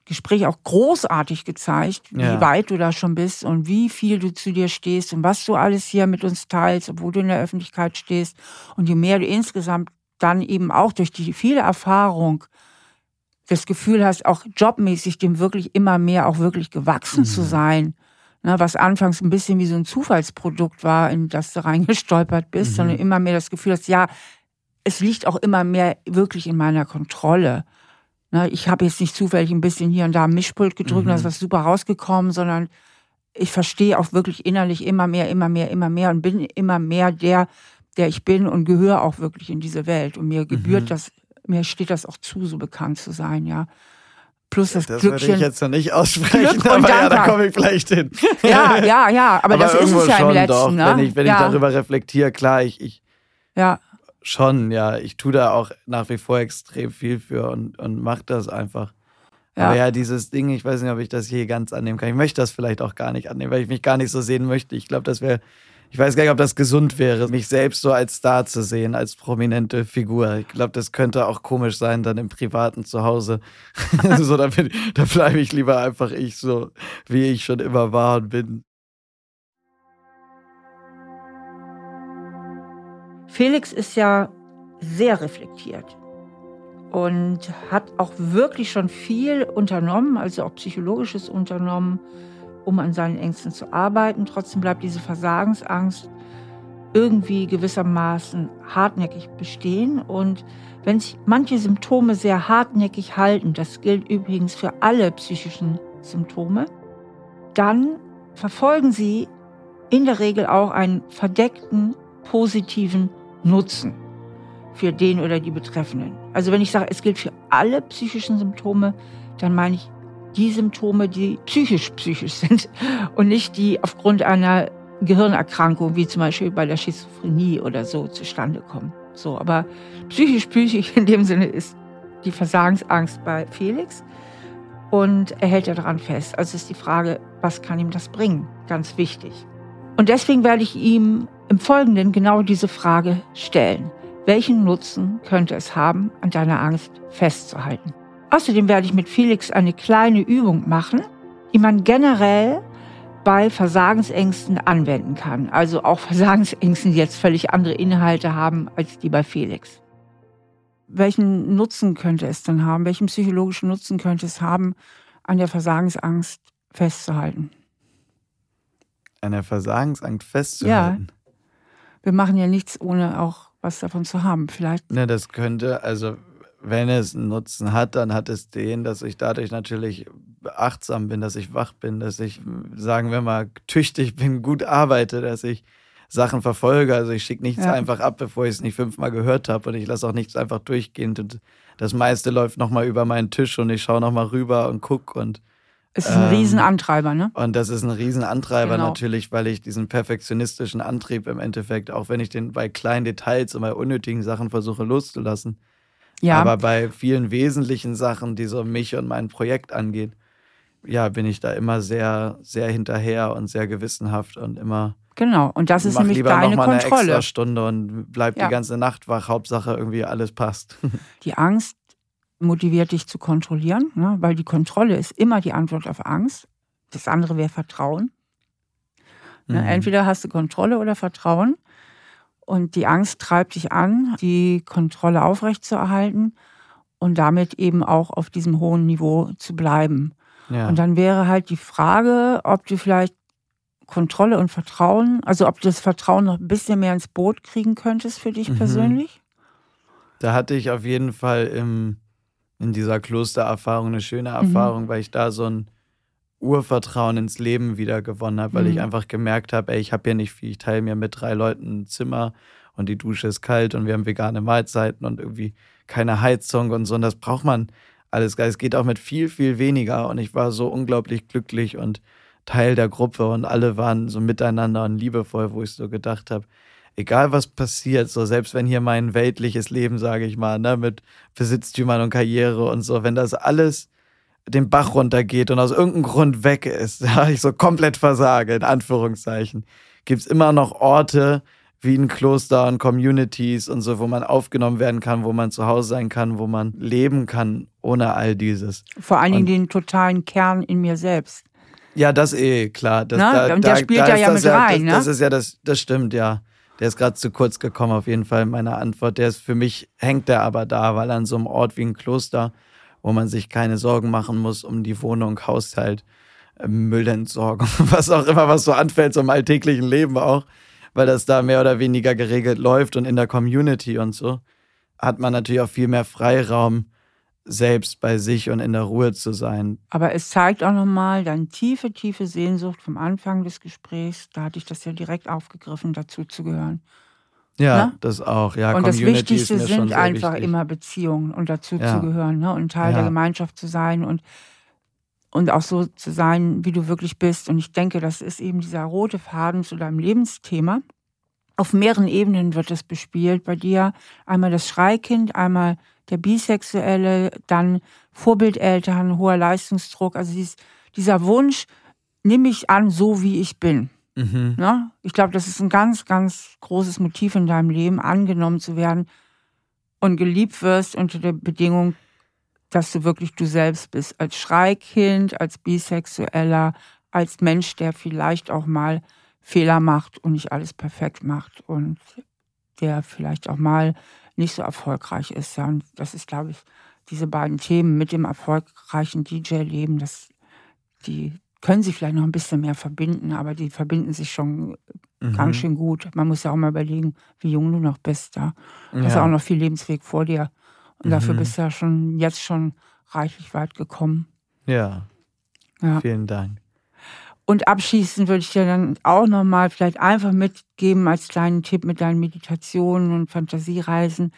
Gespräch auch großartig gezeigt, wie ja. weit du da schon bist und wie viel du zu dir stehst und was du alles hier mit uns teilst, obwohl du in der Öffentlichkeit stehst. Und je mehr du insgesamt dann eben auch durch die viele Erfahrung das Gefühl hast, auch jobmäßig dem wirklich immer mehr auch wirklich gewachsen mhm. zu sein. Ne, was anfangs ein bisschen wie so ein Zufallsprodukt war, in das du reingestolpert bist, mhm. sondern immer mehr das Gefühl hast, ja, es liegt auch immer mehr wirklich in meiner Kontrolle. Ne, ich habe jetzt nicht zufällig ein bisschen hier und da am Mischpult gedrückt mhm. und da ist was super rausgekommen, sondern ich verstehe auch wirklich innerlich immer mehr, immer mehr, immer mehr und bin immer mehr der, der ich bin und gehöre auch wirklich in diese Welt. Und mir gebührt mhm. das mir steht das auch zu, so bekannt zu sein, ja. Plus das, das Glückchen. würde ich jetzt noch nicht aussprechen, Glück aber ja, da komme ich vielleicht hin. (laughs) Ja, ja, ja, aber, aber das ist es ja im letzten. Doch, ne? Wenn ich, wenn ja. ich darüber reflektiere, klar, ich, ich ja. schon, ja, ich tue da auch nach wie vor extrem viel für und, und mache das einfach. Ja. Aber ja, dieses Ding, ich weiß nicht, ob ich das je ganz annehmen kann. Ich möchte das vielleicht auch gar nicht annehmen, weil ich mich gar nicht so sehen möchte. Ich glaube, das wäre ich weiß gar nicht, ob das gesund wäre, mich selbst so als Star zu sehen, als prominente Figur. Ich glaube, das könnte auch komisch sein, dann im privaten Zuhause. (laughs) so, da, da bleibe ich lieber einfach ich, so wie ich schon immer war und bin. Felix ist ja sehr reflektiert und hat auch wirklich schon viel unternommen, also auch psychologisches unternommen um an seinen Ängsten zu arbeiten. Trotzdem bleibt diese Versagensangst irgendwie gewissermaßen hartnäckig bestehen. Und wenn sich manche Symptome sehr hartnäckig halten, das gilt übrigens für alle psychischen Symptome, dann verfolgen sie in der Regel auch einen verdeckten positiven Nutzen für den oder die Betreffenden. Also wenn ich sage, es gilt für alle psychischen Symptome, dann meine ich die Symptome, die psychisch psychisch (laughs) sind und nicht die aufgrund einer Gehirnerkrankungen, wie zum Beispiel bei der Schizophrenie oder so, zustande kommen. So, aber psychisch psychisch in dem Sinne ist die Versagensangst bei Felix und er hält daran fest. Also ist die Frage, was kann ihm das bringen? Ganz wichtig. Und deswegen werde ich ihm im Folgenden genau diese Frage stellen. Welchen Nutzen könnte es haben, an deiner Angst festzuhalten? Außerdem werde ich mit Felix eine kleine Übung machen, die man generell bei Versagensängsten anwenden kann. Also auch (laughs) Versagensängsten, die jetzt völlig andere Inhalte haben als die bei Felix. Welchen Nutzen könnte es denn haben? Welchen psychologischen Nutzen könnte es haben, an der Versagensangst festzuhalten? An der Versagensangst festzuhalten? Ja. Wir machen ja nichts, ohne auch was davon zu haben. Vielleicht. Ne, das könnte, also wenn es einen Nutzen hat, dann hat es den, dass ich dadurch natürlich achtsam bin, dass ich wach bin, dass ich, sagen wir mal, tüchtig bin, gut arbeite, dass ich Sachen verfolge. Also ich schicke nichts ja. einfach ab, bevor ich es nicht fünfmal gehört habe und ich lasse auch nichts einfach durchgehen. Und das meiste läuft nochmal über meinen Tisch und ich schaue nochmal rüber und gucke und es ist ein ähm, Riesenantreiber, ne? Und das ist ein Riesenantreiber genau. natürlich, weil ich diesen perfektionistischen Antrieb im Endeffekt, auch wenn ich den bei kleinen Details und bei unnötigen Sachen versuche loszulassen, ja. aber bei vielen wesentlichen Sachen, die so mich und mein Projekt angehen, ja, bin ich da immer sehr, sehr hinterher und sehr gewissenhaft und immer. Genau, und das ist nämlich deine noch mal Kontrolle. Eine extra Stunde und bleib ja. die ganze Nacht wach. Hauptsache irgendwie alles passt. (laughs) Die Angst motiviert dich zu kontrollieren, ne? weil die Kontrolle ist immer die Antwort auf Angst. Das andere wäre Vertrauen. Ne? Mhm. Entweder hast du Kontrolle oder Vertrauen. Und die Angst treibt dich an, die Kontrolle aufrechtzuerhalten und damit eben auch auf diesem hohen Niveau zu bleiben. Ja. Und dann wäre halt die Frage, ob du vielleicht Kontrolle und Vertrauen, also ob du das Vertrauen noch ein bisschen mehr ins Boot kriegen könntest für dich mhm. persönlich? Da hatte ich auf jeden Fall im, in dieser Klostererfahrung eine schöne mhm. Erfahrung, mhm. weil ich da so ein Urvertrauen ins Leben wieder gewonnen habe, weil mhm. ich einfach gemerkt habe, ey, ich habe hier nicht viel, ich teile mir mit drei Leuten ein Zimmer und die Dusche ist kalt und wir haben vegane Mahlzeiten und irgendwie keine Heizung und so und das braucht man alles. Es geht auch mit viel, viel weniger. Und ich war so unglaublich glücklich und Teil der Gruppe und alle waren so miteinander und liebevoll, wo ich so gedacht habe, egal was passiert, so selbst wenn hier mein weltliches Leben, sage ich mal, ne, mit Besitztümern und Karriere und so, wenn das alles den Bach runtergeht und aus irgendeinem Grund weg ist, (laughs) ja, ich so komplett versage, in Anführungszeichen, gibt es immer noch Orte, wie ein Kloster und Communities und so, wo man aufgenommen werden kann, wo man zu Hause sein kann, wo man leben kann ohne all dieses. Vor allen Dingen den totalen Kern in mir selbst. Ja, das eh, klar. Das, da, und der da, spielt da ja, ja mit ja, rein, das, ne? Das ist ja, das, das stimmt, ja. Der ist gerade zu kurz gekommen, auf jeden Fall in meiner Antwort. Der ist für mich, hängt der aber da, weil an so einem Ort wie ein Kloster, wo man sich keine Sorgen machen muss um die Wohnung, Haushalt, äh, Müllentsorgung, (laughs) was auch immer, was so anfällt, im alltäglichen Leben auch weil das da mehr oder weniger geregelt läuft und in der Community und so, hat man natürlich auch viel mehr Freiraum, selbst bei sich und in der Ruhe zu sein. Aber es zeigt auch nochmal deine tiefe, tiefe Sehnsucht vom Anfang des Gesprächs. Da hatte ich das ja direkt aufgegriffen, dazu zu gehören. Ja, ne? das auch. Ja, und Community das Wichtigste sind einfach wichtig. immer Beziehungen und dazu ja. zu gehören ne? und Teil ja. der Gemeinschaft zu sein und, und auch so zu sein, wie du wirklich bist. Und ich denke, das ist eben dieser rote Faden zu deinem Lebensthema. Auf mehreren Ebenen wird es bespielt bei dir. Einmal das Schreikind, einmal der Bisexuelle, dann Vorbildeltern, hoher Leistungsdruck. Also dieses, dieser Wunsch, nimm mich an, so wie ich bin. Mhm. Ne? Ich glaube, das ist ein ganz, ganz großes Motiv in deinem Leben, angenommen zu werden und geliebt wirst unter der Bedingung, dass du wirklich du selbst bist. Als Schreikind, als Bisexueller, als Mensch, der vielleicht auch mal Fehler macht und nicht alles perfekt macht und der vielleicht auch mal nicht so erfolgreich ist. Ja. Und das ist, glaube ich, diese beiden Themen mit dem erfolgreichen DJ-Leben, die können sich vielleicht noch ein bisschen mehr verbinden, aber die verbinden sich schon mhm. ganz schön gut. Man muss ja auch mal überlegen, wie jung du noch bist. Ja. Du ja. hast auch noch viel Lebensweg vor dir. Und mhm. dafür bist du ja schon jetzt schon reichlich weit gekommen. Ja. ja. Vielen Dank. Und abschließend würde ich dir dann auch nochmal vielleicht einfach mitgeben als kleinen Tipp mit deinen Meditationen und Fantasiereisen.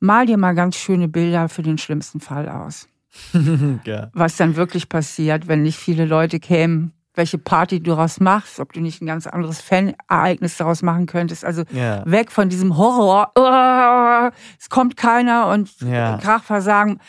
Mal dir mal ganz schöne Bilder für den schlimmsten Fall aus. (laughs) ja. Was dann wirklich passiert, wenn nicht viele Leute kämen, welche Party du daraus machst, ob du nicht ein ganz anderes Fan-Ereignis daraus machen könntest. Also ja. weg von diesem Horror, oh, es kommt keiner und ja. Krachversagen.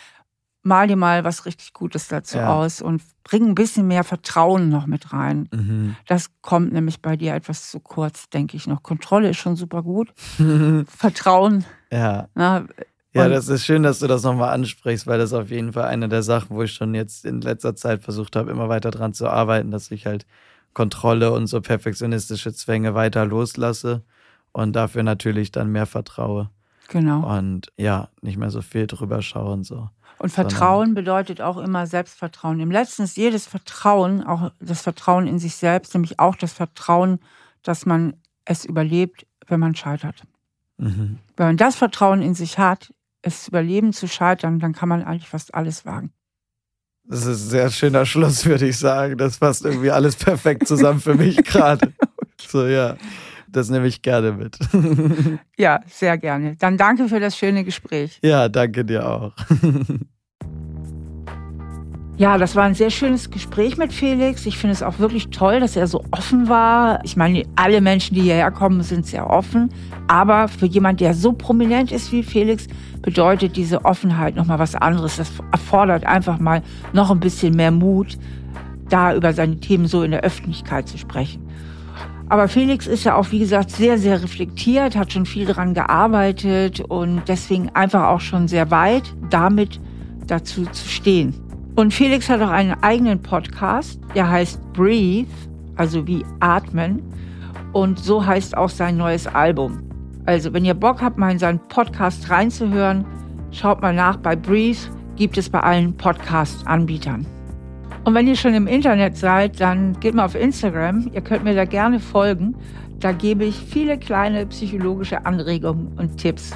Mal dir mal was richtig Gutes dazu ja. aus und bring ein bisschen mehr Vertrauen noch mit rein. Mhm. Das kommt nämlich bei dir etwas zu kurz, denke ich noch. Kontrolle ist schon super gut. (laughs) Vertrauen. Ja. Na, ja, das ist schön, dass du das nochmal ansprichst, weil das auf jeden Fall eine der Sachen, wo ich schon jetzt in letzter Zeit versucht habe, immer weiter dran zu arbeiten, dass ich halt Kontrolle und so perfektionistische Zwänge weiter loslasse und dafür natürlich dann mehr vertraue. Genau. Und ja, nicht mehr so viel drüber schauen so. Und Vertrauen bedeutet auch immer Selbstvertrauen. Im letzten ist jedes Vertrauen, auch das Vertrauen in sich selbst, nämlich auch das Vertrauen, dass man es überlebt, wenn man scheitert. Mhm. Wenn man das Vertrauen in sich hat, es überleben zu scheitern, dann kann man eigentlich fast alles wagen. Das ist ein sehr schöner Schluss, würde ich sagen. Das passt irgendwie alles perfekt zusammen für mich (laughs) gerade. So, ja. Das nehme ich gerne mit. ja, sehr gerne. Dann danke für das schöne Gespräch. Ja, danke dir auch. (laughs) Ja, das war ein sehr schönes Gespräch mit Felix. Ich finde es auch wirklich toll, dass er so offen war. Ich meine, alle Menschen, die hierher kommen, sind sehr offen. Aber für jemand, der so prominent ist wie Felix, bedeutet diese Offenheit nochmal was anderes. Das erfordert einfach mal noch ein bisschen mehr Mut, da über seine Themen so in der Öffentlichkeit zu sprechen. Aber Felix ist ja auch, wie gesagt, sehr, sehr reflektiert, hat schon viel daran gearbeitet und deswegen einfach auch schon sehr weit damit dazu zu stehen. Und Felix hat auch einen eigenen Podcast, der heißt Breathe, also wie atmen. Und so heißt auch sein neues Album. Also, wenn ihr Bock habt, mal in seinen Podcast reinzuhören, schaut mal nach. Bei Breathe gibt es bei allen Podcast-Anbietern. Und wenn ihr schon im Internet seid, dann geht mal auf Instagram. Ihr könnt mir da gerne folgen. Da gebe ich viele kleine psychologische Anregungen und Tipps.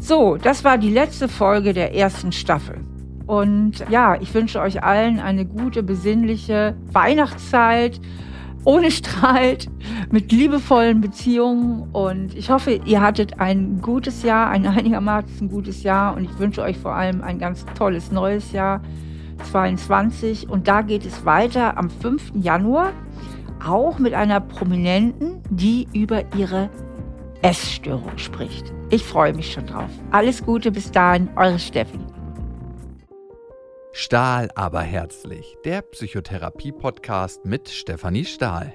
So, das war die letzte Folge der ersten Staffel. Und ja, ich wünsche euch allen eine gute, besinnliche Weihnachtszeit ohne Streit, mit liebevollen Beziehungen. Und ich hoffe, ihr hattet ein gutes Jahr, ein einigermaßen gutes Jahr. Und ich wünsche euch vor allem ein ganz tolles neues Jahr 22. Und da geht es weiter am 5. Januar, auch mit einer Prominenten, die über ihre Essstörung spricht. Ich freue mich schon drauf. Alles Gute bis dahin, eure Steffi. Stahl aber herzlich, der Psychotherapie-Podcast mit Stefanie Stahl.